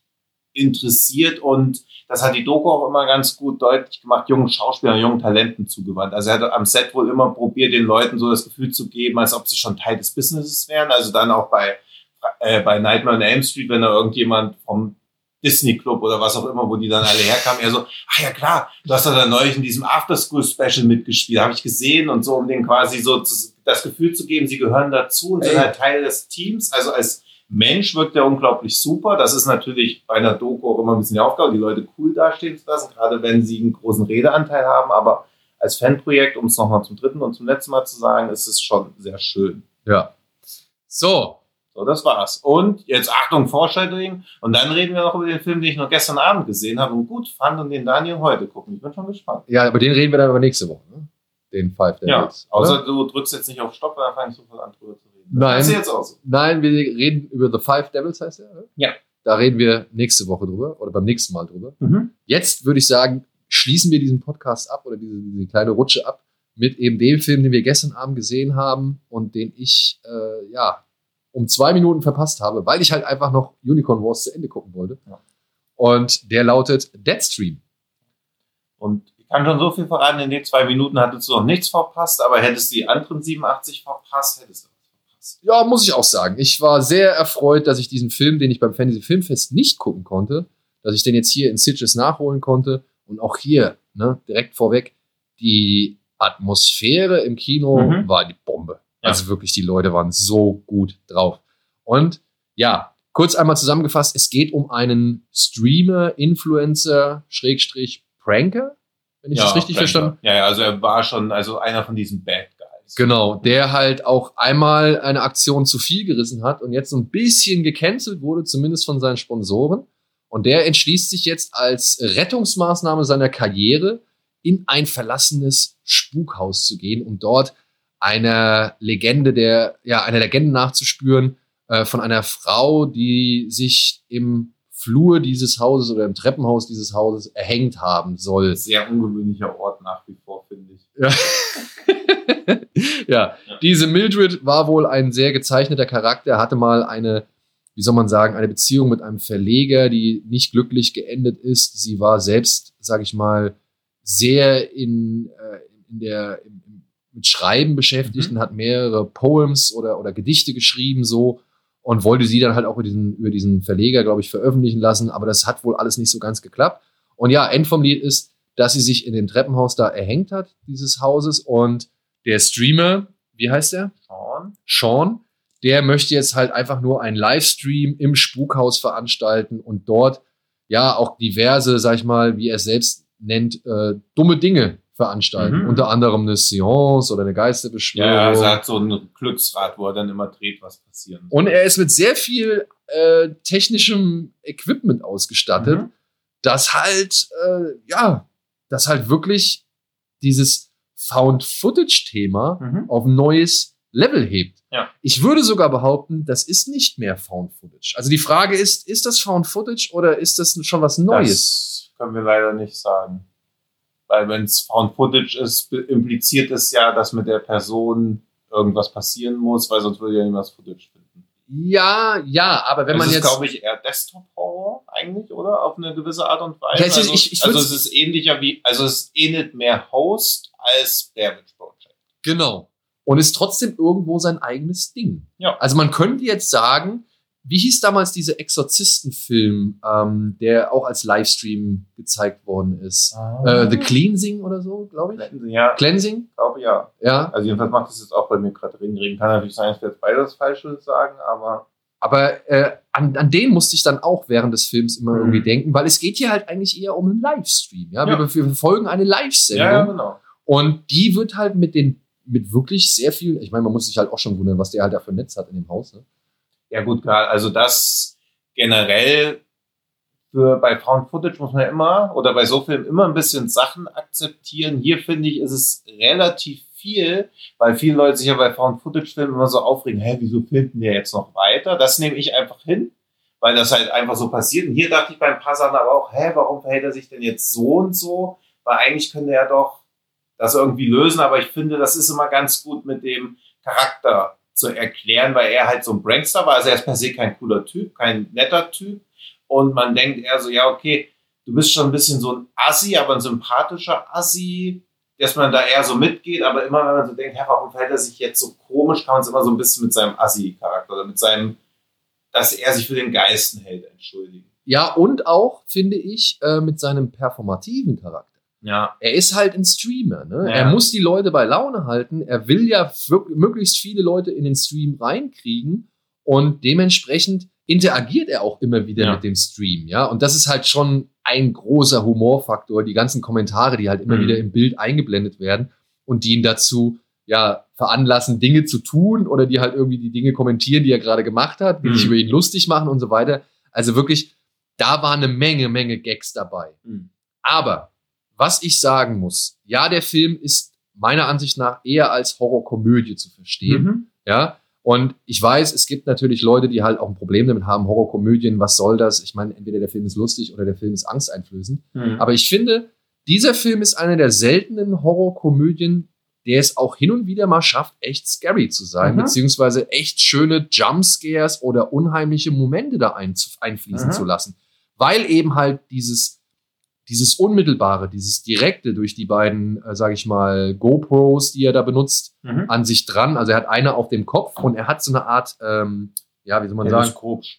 interessiert und das hat die Doku auch immer ganz gut deutlich gemacht, jungen Schauspielern, jungen Talenten zugewandt. Also er hat am Set wohl immer probiert, den Leuten so das Gefühl zu geben, als ob sie schon Teil des Businesses wären. Also dann auch bei, äh, bei Nightmare on Elm Street, wenn da irgendjemand vom Disney Club oder was auch immer, wo die dann alle herkamen, er so, ach ja klar, du hast doch da neulich in diesem Afterschool Special mitgespielt, habe ich gesehen und so, um denen quasi so das Gefühl zu geben, sie gehören dazu und sind halt Teil des Teams. Also als Mensch wirkt er unglaublich super. Das ist natürlich bei einer Doku auch immer ein bisschen die Aufgabe, die Leute cool dastehen zu lassen, gerade wenn sie einen großen Redeanteil haben. Aber als Fanprojekt, um es nochmal zum dritten und zum letzten Mal zu sagen, ist es schon sehr schön. Ja. So. So, das war's. Und jetzt Achtung, Foreshadowing. Und dann reden wir noch über den Film, den ich noch gestern Abend gesehen habe und gut fand und den Daniel heute gucken. Ich bin schon gespannt. Ja, aber den reden wir dann aber nächste Woche. Ne? Den Five Ja, Devils. außer du drückst jetzt nicht auf Stopp, dann fange ich sofort an drüber zu. Nein. Ist jetzt auch so. Nein, wir reden über The Five Devils, heißt der? Ne? Ja. Da reden wir nächste Woche drüber oder beim nächsten Mal drüber. Jetzt würde ich sagen, schließen wir diesen Podcast ab oder diese, diese kleine Rutsche ab mit eben dem Film, den wir gestern Abend gesehen haben und den ich äh, ja um zwei Minuten verpasst habe, weil ich halt einfach noch Unicorn Wars zu Ende gucken wollte. Ja. Und der lautet Deadstream. Und ich kann schon so viel verraten, in den zwei Minuten hattest du noch nichts verpasst, aber hättest du die anderen 87 verpasst, hättest du. Ja, muss ich auch sagen. Ich war sehr erfreut, dass ich diesen Film, den ich beim Fantasy Filmfest nicht gucken konnte, dass ich den jetzt hier in Sitges nachholen konnte. Und auch hier, ne, direkt vorweg, die Atmosphäre im Kino Mhm. war die Bombe. Ja. Also wirklich, die Leute waren so gut drauf. Und ja, kurz einmal zusammengefasst, es geht um einen Streamer, Influencer, Schrägstrich, Pranker, wenn ich das richtig Pranker. verstanden Ja, ja, also er war schon also einer von diesen Bad. Genau, der halt auch einmal eine Aktion zu viel gerissen hat und jetzt so ein bisschen gecancelt wurde, zumindest von seinen Sponsoren. Und der entschließt sich jetzt als Rettungsmaßnahme seiner Karriere in ein verlassenes Spukhaus zu gehen, um dort einer Legende der, ja, einer Legende nachzuspüren äh, von einer Frau, die sich im Flur dieses Hauses oder im Treppenhaus dieses Hauses erhängt haben soll. Sehr ungewöhnlicher Ort nach wie vor, finde ich. Ja. ja, diese Mildred war wohl ein sehr gezeichneter Charakter, hatte mal eine, wie soll man sagen, eine Beziehung mit einem Verleger, die nicht glücklich geendet ist. Sie war selbst, sage ich mal, sehr in, äh, in der, im, mit Schreiben beschäftigt Mhm. und hat mehrere Poems oder, oder Gedichte geschrieben, so und wollte sie dann halt auch über diesen, über diesen Verleger, glaube ich, veröffentlichen lassen, aber das hat wohl alles nicht so ganz geklappt. Und ja, End vom Lied ist, dass sie sich in dem Treppenhaus da erhängt hat, dieses Hauses, und der Streamer, wie heißt der? Sean? Sean, der möchte jetzt halt einfach nur einen Livestream im Spukhaus veranstalten und dort ja auch diverse, sag ich mal, wie er es selbst nennt, äh, dumme Dinge veranstalten. Mhm. Unter anderem eine Seance oder eine Geisterbeschwörung. Ja, er hat so ein Glücksrad, wo er dann immer dreht, was passieren soll. Und er ist mit sehr viel äh, technischem Equipment ausgestattet, Mhm. das halt, äh, ja, das halt wirklich dieses Found-Footage-Thema Mhm. auf ein neues Level hebt. Ja. Ich würde sogar behaupten, das ist nicht mehr Found-Footage. Also die Frage ist, ist das Found-Footage oder ist das schon was Neues? Das können wir leider nicht sagen. Weil wenn es Found Footage ist, impliziert es ja, dass mit der Person irgendwas passieren muss, weil sonst würde ja niemand das Footage finden. Ja, ja, aber wenn es man ist, jetzt... glaube ich, eher Desktop-Horror eigentlich, oder? Auf eine gewisse Art und Weise. Ja, ich- also, ich- ich also es ist ähnlicher wie, also es ähnelt mehr Host als Damage Project. Genau. Und ist trotzdem irgendwo sein eigenes Ding. Ja. Also man könnte jetzt sagen, wie hieß damals dieser Exorzistenfilm, ähm, der auch als Livestream gezeigt worden ist? Äh, The Cleansing oder so, glaube ich. Ja, Cleansing? glaube ja. Ja. Also jedenfalls macht das jetzt auch bei mir gerade reden. Kann natürlich sein, dass wir jetzt beide das Falsche sagen, aber Aber äh, an, an den musste ich dann auch während des Films immer Mhm. irgendwie denken, weil es geht hier halt eigentlich eher um einen Livestream. Ja? Ja. Wir, wir verfolgen eine Live-Sendung. ja, ja, genau. Und die wird halt mit den, mit wirklich sehr viel, ich meine, man muss sich halt auch schon wundern, was der halt da für ein Netz hat in dem Haus. Ne? Ja gut, klar. Also das generell für bei Found Footage muss man immer oder bei so Filmen immer ein bisschen Sachen akzeptieren. Hier finde ich, ist es relativ viel, weil viele Leute sich ja bei Found Footage Filmen immer so aufregen, hä, wieso filmt der jetzt noch weiter? Das nehme ich einfach hin, weil das halt einfach so passiert. Und hier dachte ich bei ein paar Sachen aber auch, hä, warum verhält er sich denn jetzt so und so? Weil eigentlich könnte er doch das irgendwie lösen, aber ich finde, das ist immer ganz gut mit dem Charakter zu erklären, weil er halt so ein Prankster war. Also er ist per se kein cooler Typ, kein netter Typ. Und man denkt eher so, ja, okay, du bist schon ein bisschen so ein Assi, aber ein sympathischer Assi, dass man da eher so mitgeht. Aber immer, wenn man so denkt, hä, warum verhält er sich jetzt so komisch, kann man es immer so ein bisschen mit seinem Assi-Charakter oder mit seinem, dass er sich für den Geisten hält, entschuldigen. Ja, und auch, finde ich, äh, mit seinem performativen Charakter. Ja, Er ist halt ein Streamer. Ne? Ja. Er muss die Leute bei Laune halten. Er will ja möglichst viele Leute in den Stream reinkriegen. Und dementsprechend interagiert er auch immer wieder Ja. mit dem Stream. Ja, und das ist halt schon ein großer Humorfaktor. Die ganzen Kommentare, die halt immer Mhm. wieder im Bild eingeblendet werden und die ihn dazu ja veranlassen, Dinge zu tun oder die halt irgendwie die Dinge kommentieren, die er gerade gemacht hat, die Mhm. sich über ihn lustig machen und so weiter. Also wirklich, da war eine Menge, Menge Gags dabei. Mhm. Aber was ich sagen muss, ja, der Film ist meiner Ansicht nach eher als Horrorkomödie zu verstehen. Mhm. Ja. Und ich weiß, es gibt natürlich Leute, die halt auch ein Problem damit haben, Horrorkomödien, was soll das? Ich meine, entweder der Film ist lustig oder der Film ist angsteinflößend. Mhm. Aber ich finde, dieser Film ist einer der seltenen Horrorkomödien, der es auch hin und wieder mal schafft, echt scary zu sein, Mhm. beziehungsweise echt schöne Jumpscares oder unheimliche Momente da einzu- einfließen Mhm. zu lassen. Weil eben halt dieses, dieses Unmittelbare, dieses Direkte durch die beiden, äh, sage ich mal, GoPros, die er da benutzt, Mhm. an sich dran. Also er hat eine auf dem Kopf und er hat so eine Art, ähm, ja, wie soll man sagen,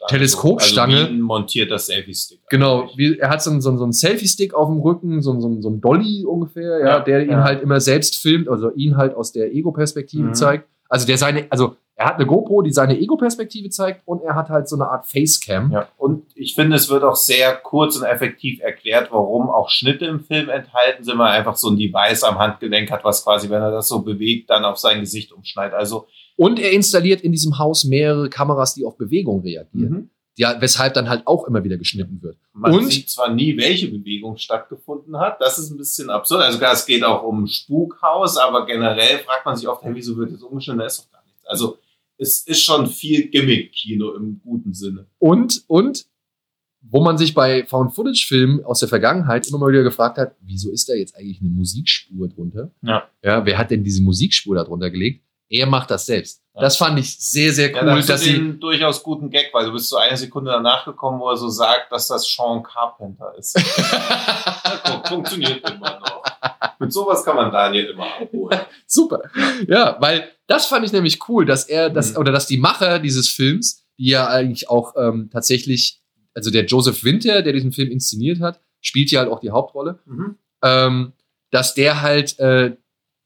Teleskopstange. Also ein montierter Selfie-Stick. Genau, wie, er hat so einen, so so einen Selfie-Stick auf dem Rücken, so einen, so so einen Dolly ungefähr, ja, Ja, der ihn ja. halt immer selbst filmt, also ihn halt aus der Ego-Perspektive Mhm. zeigt. Also der seine, also er hat eine GoPro, die seine Ego-Perspektive zeigt und er hat halt so eine Art Facecam. Ja, und ich finde, es wird auch sehr kurz und effektiv erklärt, warum auch Schnitte im Film enthalten sind, weil er einfach so ein Device am Handgelenk hat, was quasi, wenn er das so bewegt, dann auf sein Gesicht umschneidet. Also, Und er installiert in diesem Haus mehrere Kameras, die auf Bewegung reagieren. mhm. Ja, weshalb dann halt auch immer wieder geschnitten wird. man Und- sieht zwar nie, welche Bewegung stattgefunden hat, das ist ein bisschen absurd. Also klar, es geht auch um ein Spukhaus, aber generell fragt man sich oft, hey, wieso wird das umgeschnitten? Da ist doch gar nichts. Also es ist schon viel Gimmick-Kino im guten Sinne. Und, und, wo man sich bei Found-Footage-Filmen aus der Vergangenheit immer mal wieder gefragt hat, wieso ist da jetzt eigentlich eine Musikspur drunter? Ja. Ja, wer hat denn diese Musikspur da drunter gelegt? Er macht das selbst. Ja. Das fand ich sehr, sehr Ja, cool, da hast du dass sie, den durchaus guten Gag, weil du bist so eine Sekunde danach gekommen, wo er so sagt, dass das Sean Carpenter ist. Ja, guck, funktioniert immer noch. Mit sowas kann man Daniel immer abholen. super. Ja, weil das fand ich nämlich cool, dass er, das Mhm. oder dass die Macher dieses Films, die ja eigentlich auch ähm, tatsächlich, also der Joseph Winter, der diesen Film inszeniert hat, spielt ja halt auch die Hauptrolle. ähm, dass der halt äh,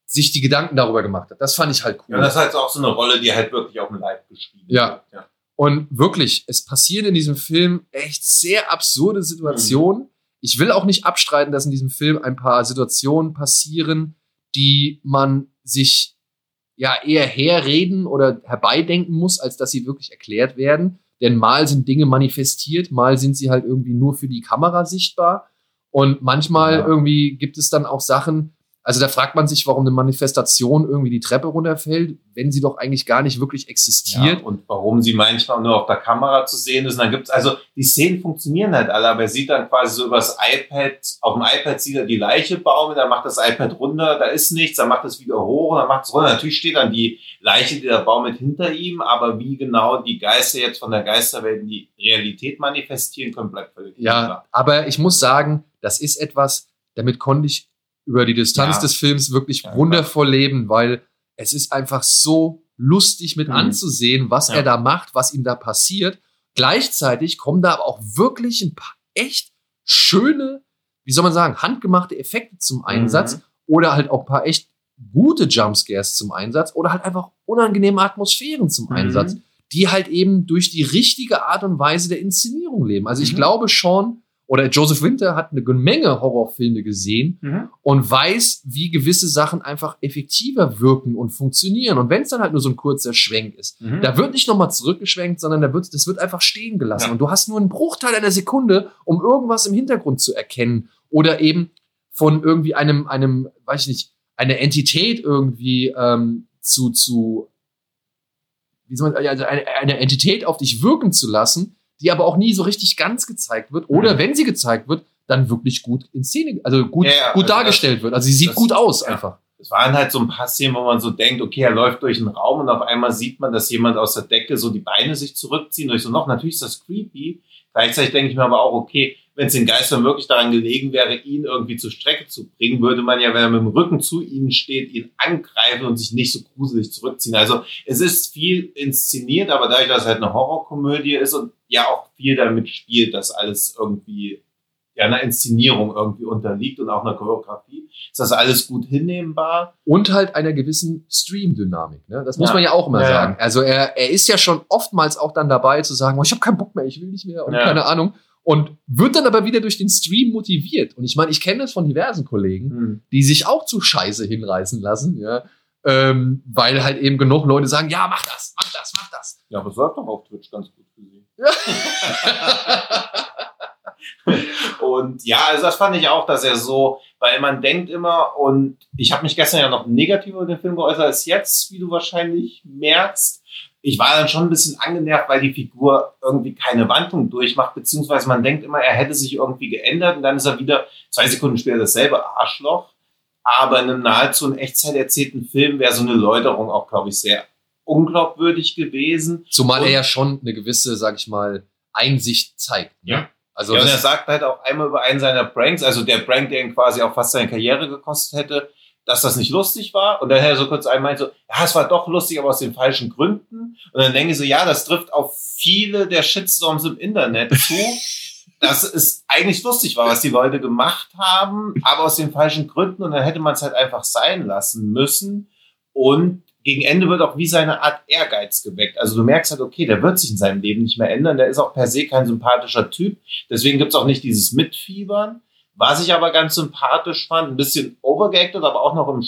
sich die Gedanken darüber gemacht hat. Das fand ich halt cool. Ja, das ist halt auch so eine Rolle, die halt wirklich auf dem Leib geschrieben Ja. wird. Ja. Und wirklich, es passieren in diesem Film echt sehr absurde Situationen. Ich will auch nicht abstreiten, dass in diesem Film ein paar Situationen passieren, die man sich ja eher herreden oder herbeidenken muss, als dass sie wirklich erklärt werden. Denn mal sind Dinge manifestiert, mal sind sie halt irgendwie nur für die Kamera sichtbar. Und manchmal Ja. irgendwie gibt es dann auch Sachen, also da fragt man sich, warum eine Manifestation irgendwie die Treppe runterfällt, wenn sie doch eigentlich gar nicht wirklich existiert. Ja, und warum sie manchmal nur auf der Kamera zu sehen ist. Und dann gibt's also die Szenen funktionieren halt alle, aber er sieht dann quasi so übers iPad, auf dem iPad sieht er die Leiche baumeln, dann macht das iPad runter, da ist nichts, dann macht es wieder hoch und dann macht es runter. Natürlich steht dann die Leiche, die da baumelt, hinter ihm, aber wie genau die Geister jetzt von der Geisterwelt in die Realität manifestieren können, bleibt völlig Ja, unklar. aber ich muss sagen, das ist etwas, damit konnte ich über die Distanz Ja. des Films wirklich Ja, wundervoll leben, weil es ist einfach so lustig mit Mhm. anzusehen, was Ja. er da macht, was ihm da passiert. Gleichzeitig kommen da aber auch wirklich ein paar echt schöne, wie soll man sagen, handgemachte Effekte zum Einsatz Mhm. oder halt auch ein paar echt gute Jumpscares zum Einsatz oder halt einfach unangenehme Atmosphären zum Mhm. Einsatz, die halt eben durch die richtige Art und Weise der Inszenierung leben. Also ich Mhm. glaube schon, oder Joseph Winter hat eine Menge Horrorfilme gesehen Mhm. und weiß, wie gewisse Sachen einfach effektiver wirken und funktionieren. Und wenn es dann halt nur so ein kurzer Schwenk ist, Mhm. da wird nicht nochmal zurückgeschwenkt, sondern da wird, das wird einfach stehen gelassen. Ja. Und du hast nur einen Bruchteil einer Sekunde, um irgendwas im Hintergrund zu erkennen. Oder eben von irgendwie einem, einem, weiß ich nicht, einer Entität irgendwie ähm, zu, zu, wie soll man, also eine, eine Entität auf dich wirken zu lassen, die aber auch nie so richtig ganz gezeigt wird. Oder Mhm. wenn sie gezeigt wird, dann wirklich gut in Szene, also gut, Ja, ja, gut also dargestellt wird. Also sie sieht das- gut aus ja. einfach. Es waren halt so ein paar Szenen, wo man so denkt, okay, er läuft durch einen Raum und auf einmal sieht man, dass jemand aus der Decke so die Beine sich zurückziehen. Und ich so, noch, natürlich ist das creepy. Gleichzeitig denke ich mir aber auch, okay, wenn es den Geistern wirklich daran gelegen wäre, ihn irgendwie zur Strecke zu bringen, würde man ja, wenn er mit dem Rücken zu ihnen steht, ihn angreifen und sich nicht so gruselig zurückziehen. Also es ist viel inszeniert, aber dadurch, dass es halt eine Horrorkomödie ist und ja auch viel damit spielt, dass alles irgendwie ja, einer Inszenierung irgendwie unterliegt und auch einer Choreografie, ist das alles gut hinnehmbar. Und halt einer gewissen Stream-Dynamik. Ne? Das muss Ja. man ja auch immer Ja, sagen. Also er, er ist ja schon oftmals auch dann dabei zu sagen, oh, ich habe keinen Bock mehr, ich will nicht mehr und Ja. keine Ahnung. Und wird dann aber wieder durch den Stream motiviert. Und ich meine, ich kenne das von diversen Kollegen, die sich auch zu Scheiße hinreißen lassen, ja. Ähm, weil halt eben genug Leute sagen, ja, mach das, mach das, mach das. Ja, aber sagt doch auf Twitch ganz gut für sie. und ja, also das fand ich auch, dass er so, weil man denkt immer, und ich habe mich gestern ja noch negativer über den Film geäußert als jetzt, wie du wahrscheinlich merkst. Ich war dann schon ein bisschen angenervt, weil die Figur irgendwie keine Wandlung durchmacht, beziehungsweise man denkt immer, er hätte sich irgendwie geändert und dann ist er wieder zwei Sekunden später dasselbe Arschloch. Aber in einem nahezu in Echtzeit erzählten Film wäre so eine Läuterung auch, glaube ich, sehr unglaubwürdig gewesen. Zumal Und- er ja schon eine gewisse, sag ich mal, Einsicht zeigt. ne? Ja. Also ja, und er sagt halt auch einmal über einen seiner Pranks, also der Prank, der ihn quasi auch fast seine Karriere gekostet hätte, dass das nicht lustig war. Und dann hat er so kurz einmal so, ja, es war doch lustig, aber aus den falschen Gründen. Und dann denke ich so, ja, das trifft auf viele der Shitstorms im Internet zu, dass es eigentlich lustig war, was die Leute gemacht haben, aber aus den falschen Gründen. Und dann hätte man es halt einfach sein lassen müssen. Und gegen Ende wird auch wie seine Art Ehrgeiz geweckt. Also du merkst halt, okay, der wird sich in seinem Leben nicht mehr ändern. Der ist auch per se kein sympathischer Typ. Deswegen gibt's auch nicht dieses Mitfiebern. Was ich aber ganz sympathisch fand, ein bisschen overgeacted, aber auch noch im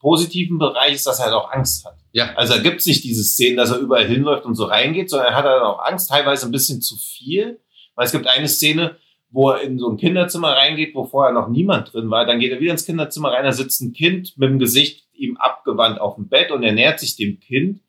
positiven Bereich ist, dass er halt auch Angst hat. Ja. Also er gibt sich diese Szenen, dass er überall hinläuft und so reingeht, sondern er hat halt auch Angst, teilweise ein bisschen zu viel. Weil es gibt eine Szene, wo er in so ein Kinderzimmer reingeht, wo vorher noch niemand drin war. Dann geht er wieder ins Kinderzimmer rein, da sitzt ein Kind mit dem Gesicht ihm abgewandt auf dem Bett und er nähert sich dem Kind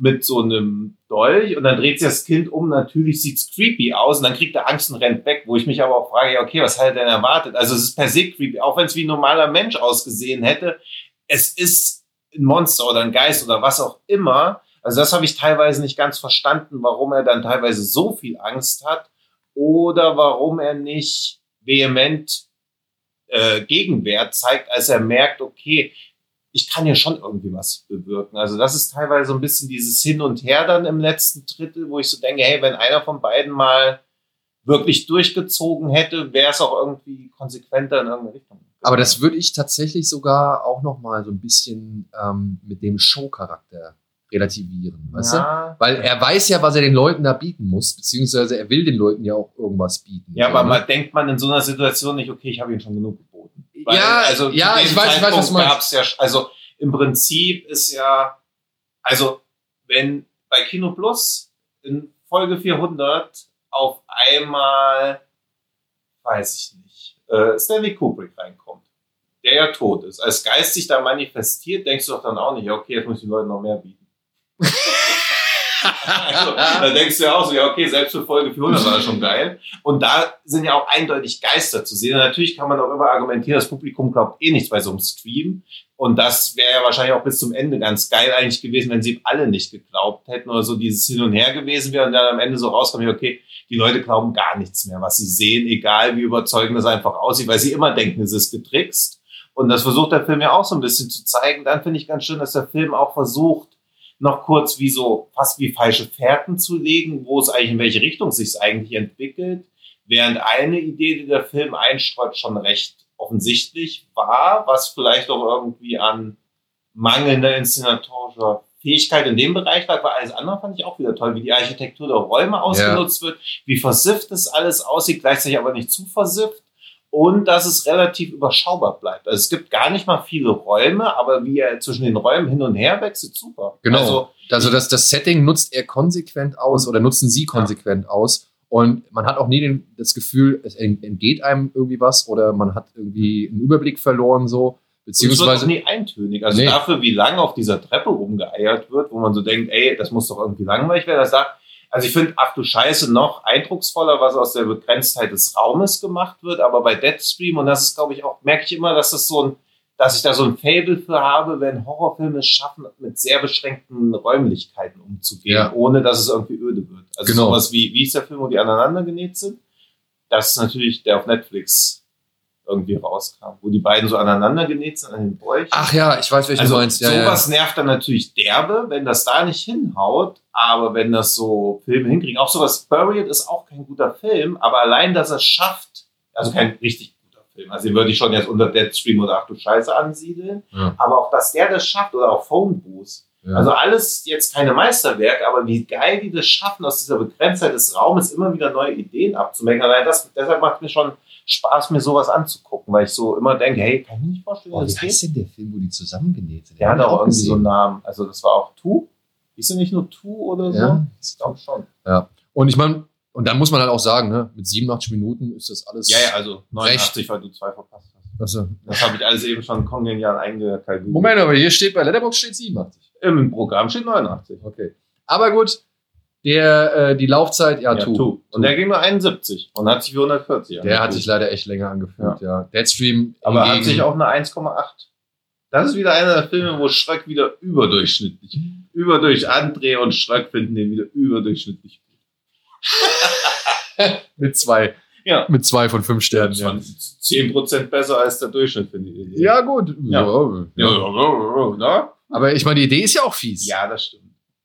mit so einem Dolch und dann dreht sich das Kind um. Natürlich sieht's creepy aus und dann kriegt er Angst und rennt weg, wo ich mich aber auch frage, ja, okay, was hat er denn erwartet? Also es ist per se creepy, auch wenn es wie ein normaler Mensch ausgesehen hätte. Es ist ein Monster oder ein Geist oder was auch immer. Also das habe ich teilweise nicht ganz verstanden, warum er dann teilweise so viel Angst hat oder warum er nicht vehement äh, Gegenwert zeigt, als er merkt, okay, ich kann hier schon irgendwie was bewirken. Also das ist teilweise so ein bisschen dieses Hin und Her dann im letzten Drittel, wo ich so denke, hey, wenn einer von beiden mal wirklich durchgezogen hätte, wäre es auch irgendwie konsequenter in irgendeine Richtung. aber das würde ich tatsächlich sogar auch noch mal so ein bisschen ähm, mit dem Show-Charakter relativieren, weißt du? ja, Weil er weiß ja, was er den Leuten da bieten muss, beziehungsweise er will den Leuten ja auch irgendwas bieten. ja, aber ne? man denkt man in so einer Situation nicht, okay, ich habe ihm schon genug geboten. Weil, ja, also ja, ich weiß, ich weiß, was du meinst. ja, also im Prinzip ist ja, also wenn bei Kino Plus in Folge 400 auf einmal, weiß ich nicht, äh, Stanley Kubrick reinkommt, der ja tot ist, als Geist sich da manifestiert, denkst du doch dann auch nicht, ja, okay, jetzt muss ich den Leuten noch mehr bieten. also, da denkst du ja auch so, ja, okay, selbst für Folge 400 war das schon geil. Und da sind ja auch eindeutig Geister zu sehen. Und natürlich kann man auch immer argumentieren, das Publikum glaubt eh nichts bei so einem Stream. Und das wäre ja wahrscheinlich auch bis zum Ende ganz geil eigentlich gewesen, wenn sie alle nicht geglaubt hätten oder so dieses Hin und Her gewesen wäre und dann am Ende so rauskommt, ja, okay, die Leute glauben gar nichts mehr, was sie sehen, egal wie überzeugend das einfach aussieht, weil sie immer denken, es ist getrickst. Und das versucht der Film ja auch so ein bisschen zu zeigen. Dann finde ich ganz schön, dass der Film auch versucht, noch kurz wie so, fast wie falsche Fährten zu legen, wo es eigentlich in welche Richtung sich es eigentlich entwickelt. Während eine Idee, die der Film einstreut, schon recht offensichtlich war, was vielleicht auch irgendwie an mangelnder inszenatorischer Fähigkeit in dem Bereich lag, weil alles andere fand ich auch wieder toll, wie die Architektur der Räume ausgenutzt wird, wie versifft es alles aussieht, gleichzeitig aber nicht zu versifft und dass es relativ überschaubar bleibt. Also es gibt gar nicht mal viele Räume, aber wie er zwischen den Räumen hin und her wechselt, super. Genau. Also, Also das, das Setting nutzt er konsequent aus oder nutzen sie konsequent aus. Und man hat auch nie den, das Gefühl, es ent- entgeht einem irgendwie was oder man hat irgendwie einen Überblick verloren so. und es wird Beziehungsweise, nie eintönig. Also Nee. dafür, wie lange auf dieser Treppe rumgeeiert wird, wo man so denkt, ey, das muss doch irgendwie langweilig werden. Das sagt, also ich finde, ach du Scheiße, noch eindrucksvoller, was aus der Begrenztheit des Raumes gemacht wird. Aber bei Deadstream, und das ist, glaube ich, auch, merke ich immer, dass das so ein, dass ich da so ein Fable für habe, wenn Horrorfilme es schaffen, mit sehr beschränkten Räumlichkeiten umzugehen, Ja. ohne dass es irgendwie öde wird. Also Genau. sowas wie, wie ist der Film, wo die aneinander genäht sind? Das ist natürlich der auf Netflix irgendwie rauskam, wo die beiden so aneinander genäht sind an den Bräuchen. ach ja, ich weiß, welchen also du meinst. Ja, ja. sowas nervt dann natürlich derbe, wenn das da nicht hinhaut, aber wenn das so Filme hinkriegen, auch sowas, Buried ist auch kein guter Film, aber allein, dass er es schafft, also kein richtig guter Film, also den würde ich schon jetzt unter Deadstream oder Ach du Scheiße ansiedeln, Ja. aber auch, dass der das schafft oder auch Phone Booth, Ja. also alles jetzt keine Meisterwerke, aber wie geil die das schaffen, aus dieser Begrenztheit des Raumes immer wieder neue Ideen abzumerken. Allein das, deshalb macht mir schon Spaß, mir sowas anzugucken, weil ich so immer denke, hey, kann ich mir nicht vorstellen, Boah, wie das geht. heißt denn der Film, wo die zusammengenäht sind? Der Den hat auch irgendwie so einen. Namen. Also das war auch Tu. Ist er nicht nur Tu oder so? Ja. Ich glaube schon. Und ich meine, und dann muss man halt auch sagen, ne, mit 87 Minuten ist das alles. Ja, ja, also 89, weil du zwei verpasst hast. Also, Das habe ich alles eben schon kongenial eingekalkuliert. Moment, aber hier steht bei Letterbox steht 87. Im Programm steht 89. Okay. Aber gut, der, äh, die Laufzeit, ja, Ja, tu. Tu. Und der ging nur 71 und hat sich für 140 Der hat angefühlt. sich leider echt länger angefühlt, ja. Deadstream. Aber hat hingegen- sich auch eine 1,8. Das ist wieder einer der Filme, wo Schröck wieder überdurchschnittlich. Überdurch André und Schröck finden den wieder überdurchschnittlich mit zwei, Ja. mit zwei von fünf Sternen. Ja, 10% besser als der Durchschnitt, finde ich. ja gut. Ja. Ja. Ja, ja, ja, ja. Aber ich meine, die Idee ist ja auch fies. ja, das stimmt.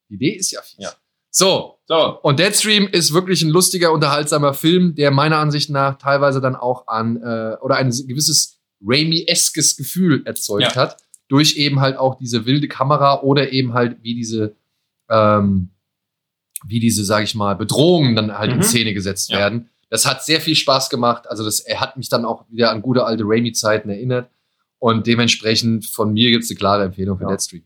Die Idee ist ja fies. Ja. So, So, und Deadstream ist wirklich ein lustiger, unterhaltsamer Film, der meiner Ansicht nach teilweise dann auch an äh, oder ein gewisses Raimi-eskes Gefühl erzeugt Ja. hat, durch eben halt auch diese wilde Kamera oder eben halt wie diese, ähm, wie diese, sag ich mal, Bedrohungen dann halt in Mhm. Szene gesetzt Ja. werden. Das hat sehr viel Spaß gemacht. Also das, er hat mich dann auch wieder an gute alte Raimi-Zeiten erinnert. Und dementsprechend von mir gibt es eine klare Empfehlung für Ja. Deadstream.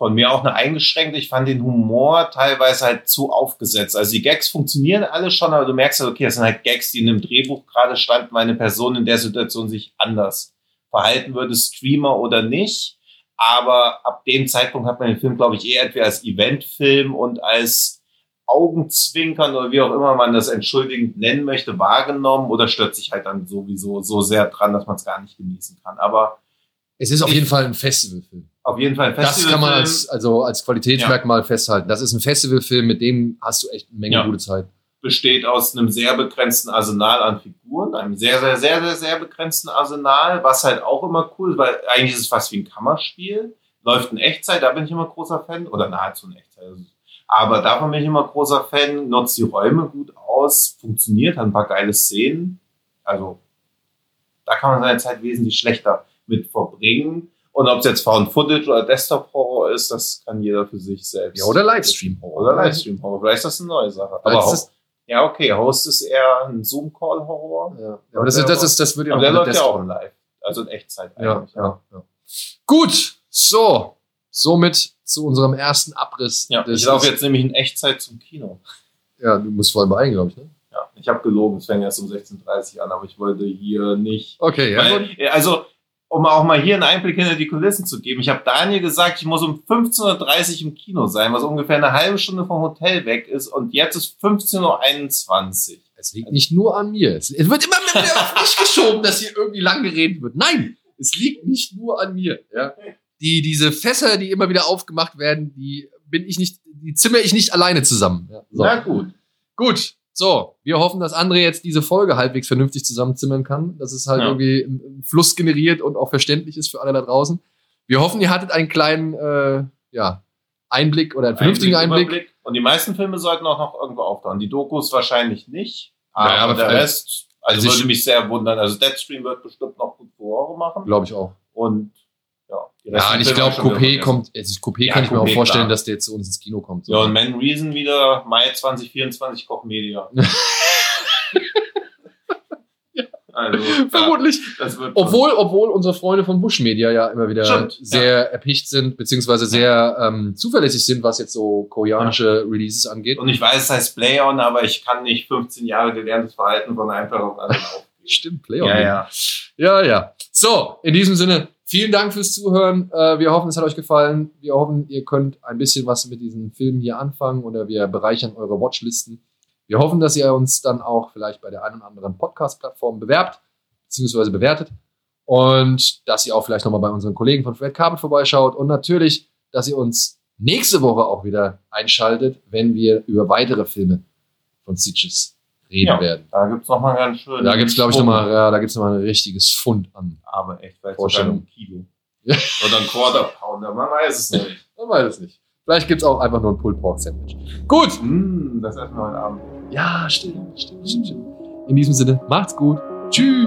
Von mir auch eine eingeschränkte. Ich fand den Humor teilweise halt zu aufgesetzt. Also die Gags funktionieren alle schon, aber du merkst halt, okay, das sind halt Gags, die in einem Drehbuch gerade standen, weil eine Person in der Situation sich anders verhalten würde, Streamer oder nicht. Aber ab dem Zeitpunkt hat man den Film, glaube ich, eher entweder als Eventfilm und als Augenzwinkern oder wie auch immer man das entschuldigend nennen möchte, wahrgenommen oder stört sich halt dann sowieso so sehr dran, dass man es gar nicht genießen kann. Aber Es ist auf jeden Fall ein Festivalfilm. auf jeden Fall ein Das kann man Festivalfilm. als, also als Qualitätsmerkmal festhalten. Das ist ein Festivalfilm, mit dem hast du echt eine Menge Ja. gute Zeit. besteht aus einem sehr begrenzten Arsenal an Figuren, einem sehr, sehr, sehr, sehr, sehr begrenzten Arsenal, was halt auch immer cool ist, weil eigentlich ist es fast wie ein Kammerspiel. Läuft in Echtzeit, da bin ich immer großer Fan, oder nahezu in Echtzeit. Also, Aber davon bin ich immer großer Fan, nutzt die Räume gut aus, funktioniert, hat ein paar geile Szenen. Also, da kann man seine Zeit wesentlich schlechter mit verbringen. Und ob es jetzt Found Footage oder Desktop Horror ist, das kann jeder für sich selbst. Ja, oder Livestream-Horror. Oder Livestream Horror. Vielleicht ist das eine neue Sache. Aber ist ja, okay. Host ist eher ein Zoom-Call-Horror. Ja. Aber das, ist, das, ist, das würde ja Aber der läuft ja auch Live. Also in Echtzeit Ja, eigentlich. ja, ja. Gut, so. Somit zu unserem ersten Abriss. Ja, ich laufe jetzt nämlich in Echtzeit zum Kino. Ja, du musst vor allem beeilen, glaube ich. Ne? Ja, ich habe gelogen, es fängt erst um 16.30 Uhr an, aber ich wollte hier nicht. Okay, ja. Weil, also, um auch mal hier einen Einblick hinter die Kulissen zu geben, ich habe Daniel gesagt, ich muss um 15.30 Uhr im Kino sein, was ungefähr eine halbe Stunde vom Hotel weg ist und jetzt ist 15.21 Uhr. Es liegt nicht nur an mir. Es, wird immer mehr auf mich geschoben, dass hier irgendwie lang geredet wird. Nein, es liegt nicht nur an mir. Ja. Die, diese Fässer, die immer wieder aufgemacht werden, die bin ich nicht, die zimmer ich nicht alleine zusammen. Ja, so. Na gut. Gut, so, wir hoffen, dass André jetzt diese Folge halbwegs vernünftig zusammenzimmern kann, dass es halt Ja. irgendwie einen Fluss generiert und auch verständlich ist für alle da draußen. Wir hoffen, ihr hattet einen kleinen äh, ja, Einblick oder einen vernünftigen Einblick. Überblick. Und die meisten Filme sollten auch noch irgendwo auftauchen. Die Dokus wahrscheinlich nicht. Aber, Naja, aber der Rest, also, Also ich- würde mich sehr wundern. Also Deadstream wird bestimmt noch gut Furore machen. Glaube ich auch. Und ja, Ja, und ich glaube, Coupé kommt, also Coupé Ja, kann ich mir auch Coupé, vorstellen, klar. dass der zu uns ins Kino kommt. Ja, und Man Reason wieder Mai 2024 Koch Media. Also, Vermutlich. ja, das wird Obwohl, obwohl unsere Freunde von Bush Media ja immer wieder Stimmt, sehr erpicht sind, beziehungsweise sehr ähm, zuverlässig sind, was jetzt so koreanische Releases angeht. Und ich weiß, es heißt Play On, aber ich kann nicht 15 Jahre gelerntes Verhalten von einem Tag auf anderen aufgeben. Stimmt, Play Ja, ja. Ja, ja. So, in diesem Sinne, vielen Dank fürs Zuhören. Äh, wir hoffen, es hat euch gefallen. Wir hoffen, ihr könnt ein bisschen was mit diesen Filmen hier anfangen oder wir bereichern eure Watchlisten. Wir hoffen, dass ihr uns dann auch vielleicht bei der einen oder anderen Podcast-Plattform bewerbt, beziehungsweise bewertet. Und dass ihr auch vielleicht nochmal bei unseren Kollegen von Fred Carpet vorbeischaut. Und natürlich, dass ihr uns nächste Woche auch wieder einschaltet, wenn wir über weitere Filme von Sitches reden Ja. werden. Da gibt's noch mal ganz schön. Da gibt's, glaube ich, nochmal, ja, da gibt's noch mal ein richtiges Fund an. Aber echt, vielleicht sogar ein Kilo. Oder ein Quarter Pounder, man weiß es nicht. Man weiß es nicht. Vielleicht gibt's auch einfach nur ein Pulled Pork Sandwich. Gut. Mm, das essen wir heute Abend. Ja, stimmt, stimmt, stimmt, stimmt. In diesem Sinne, macht's gut. Tschüss.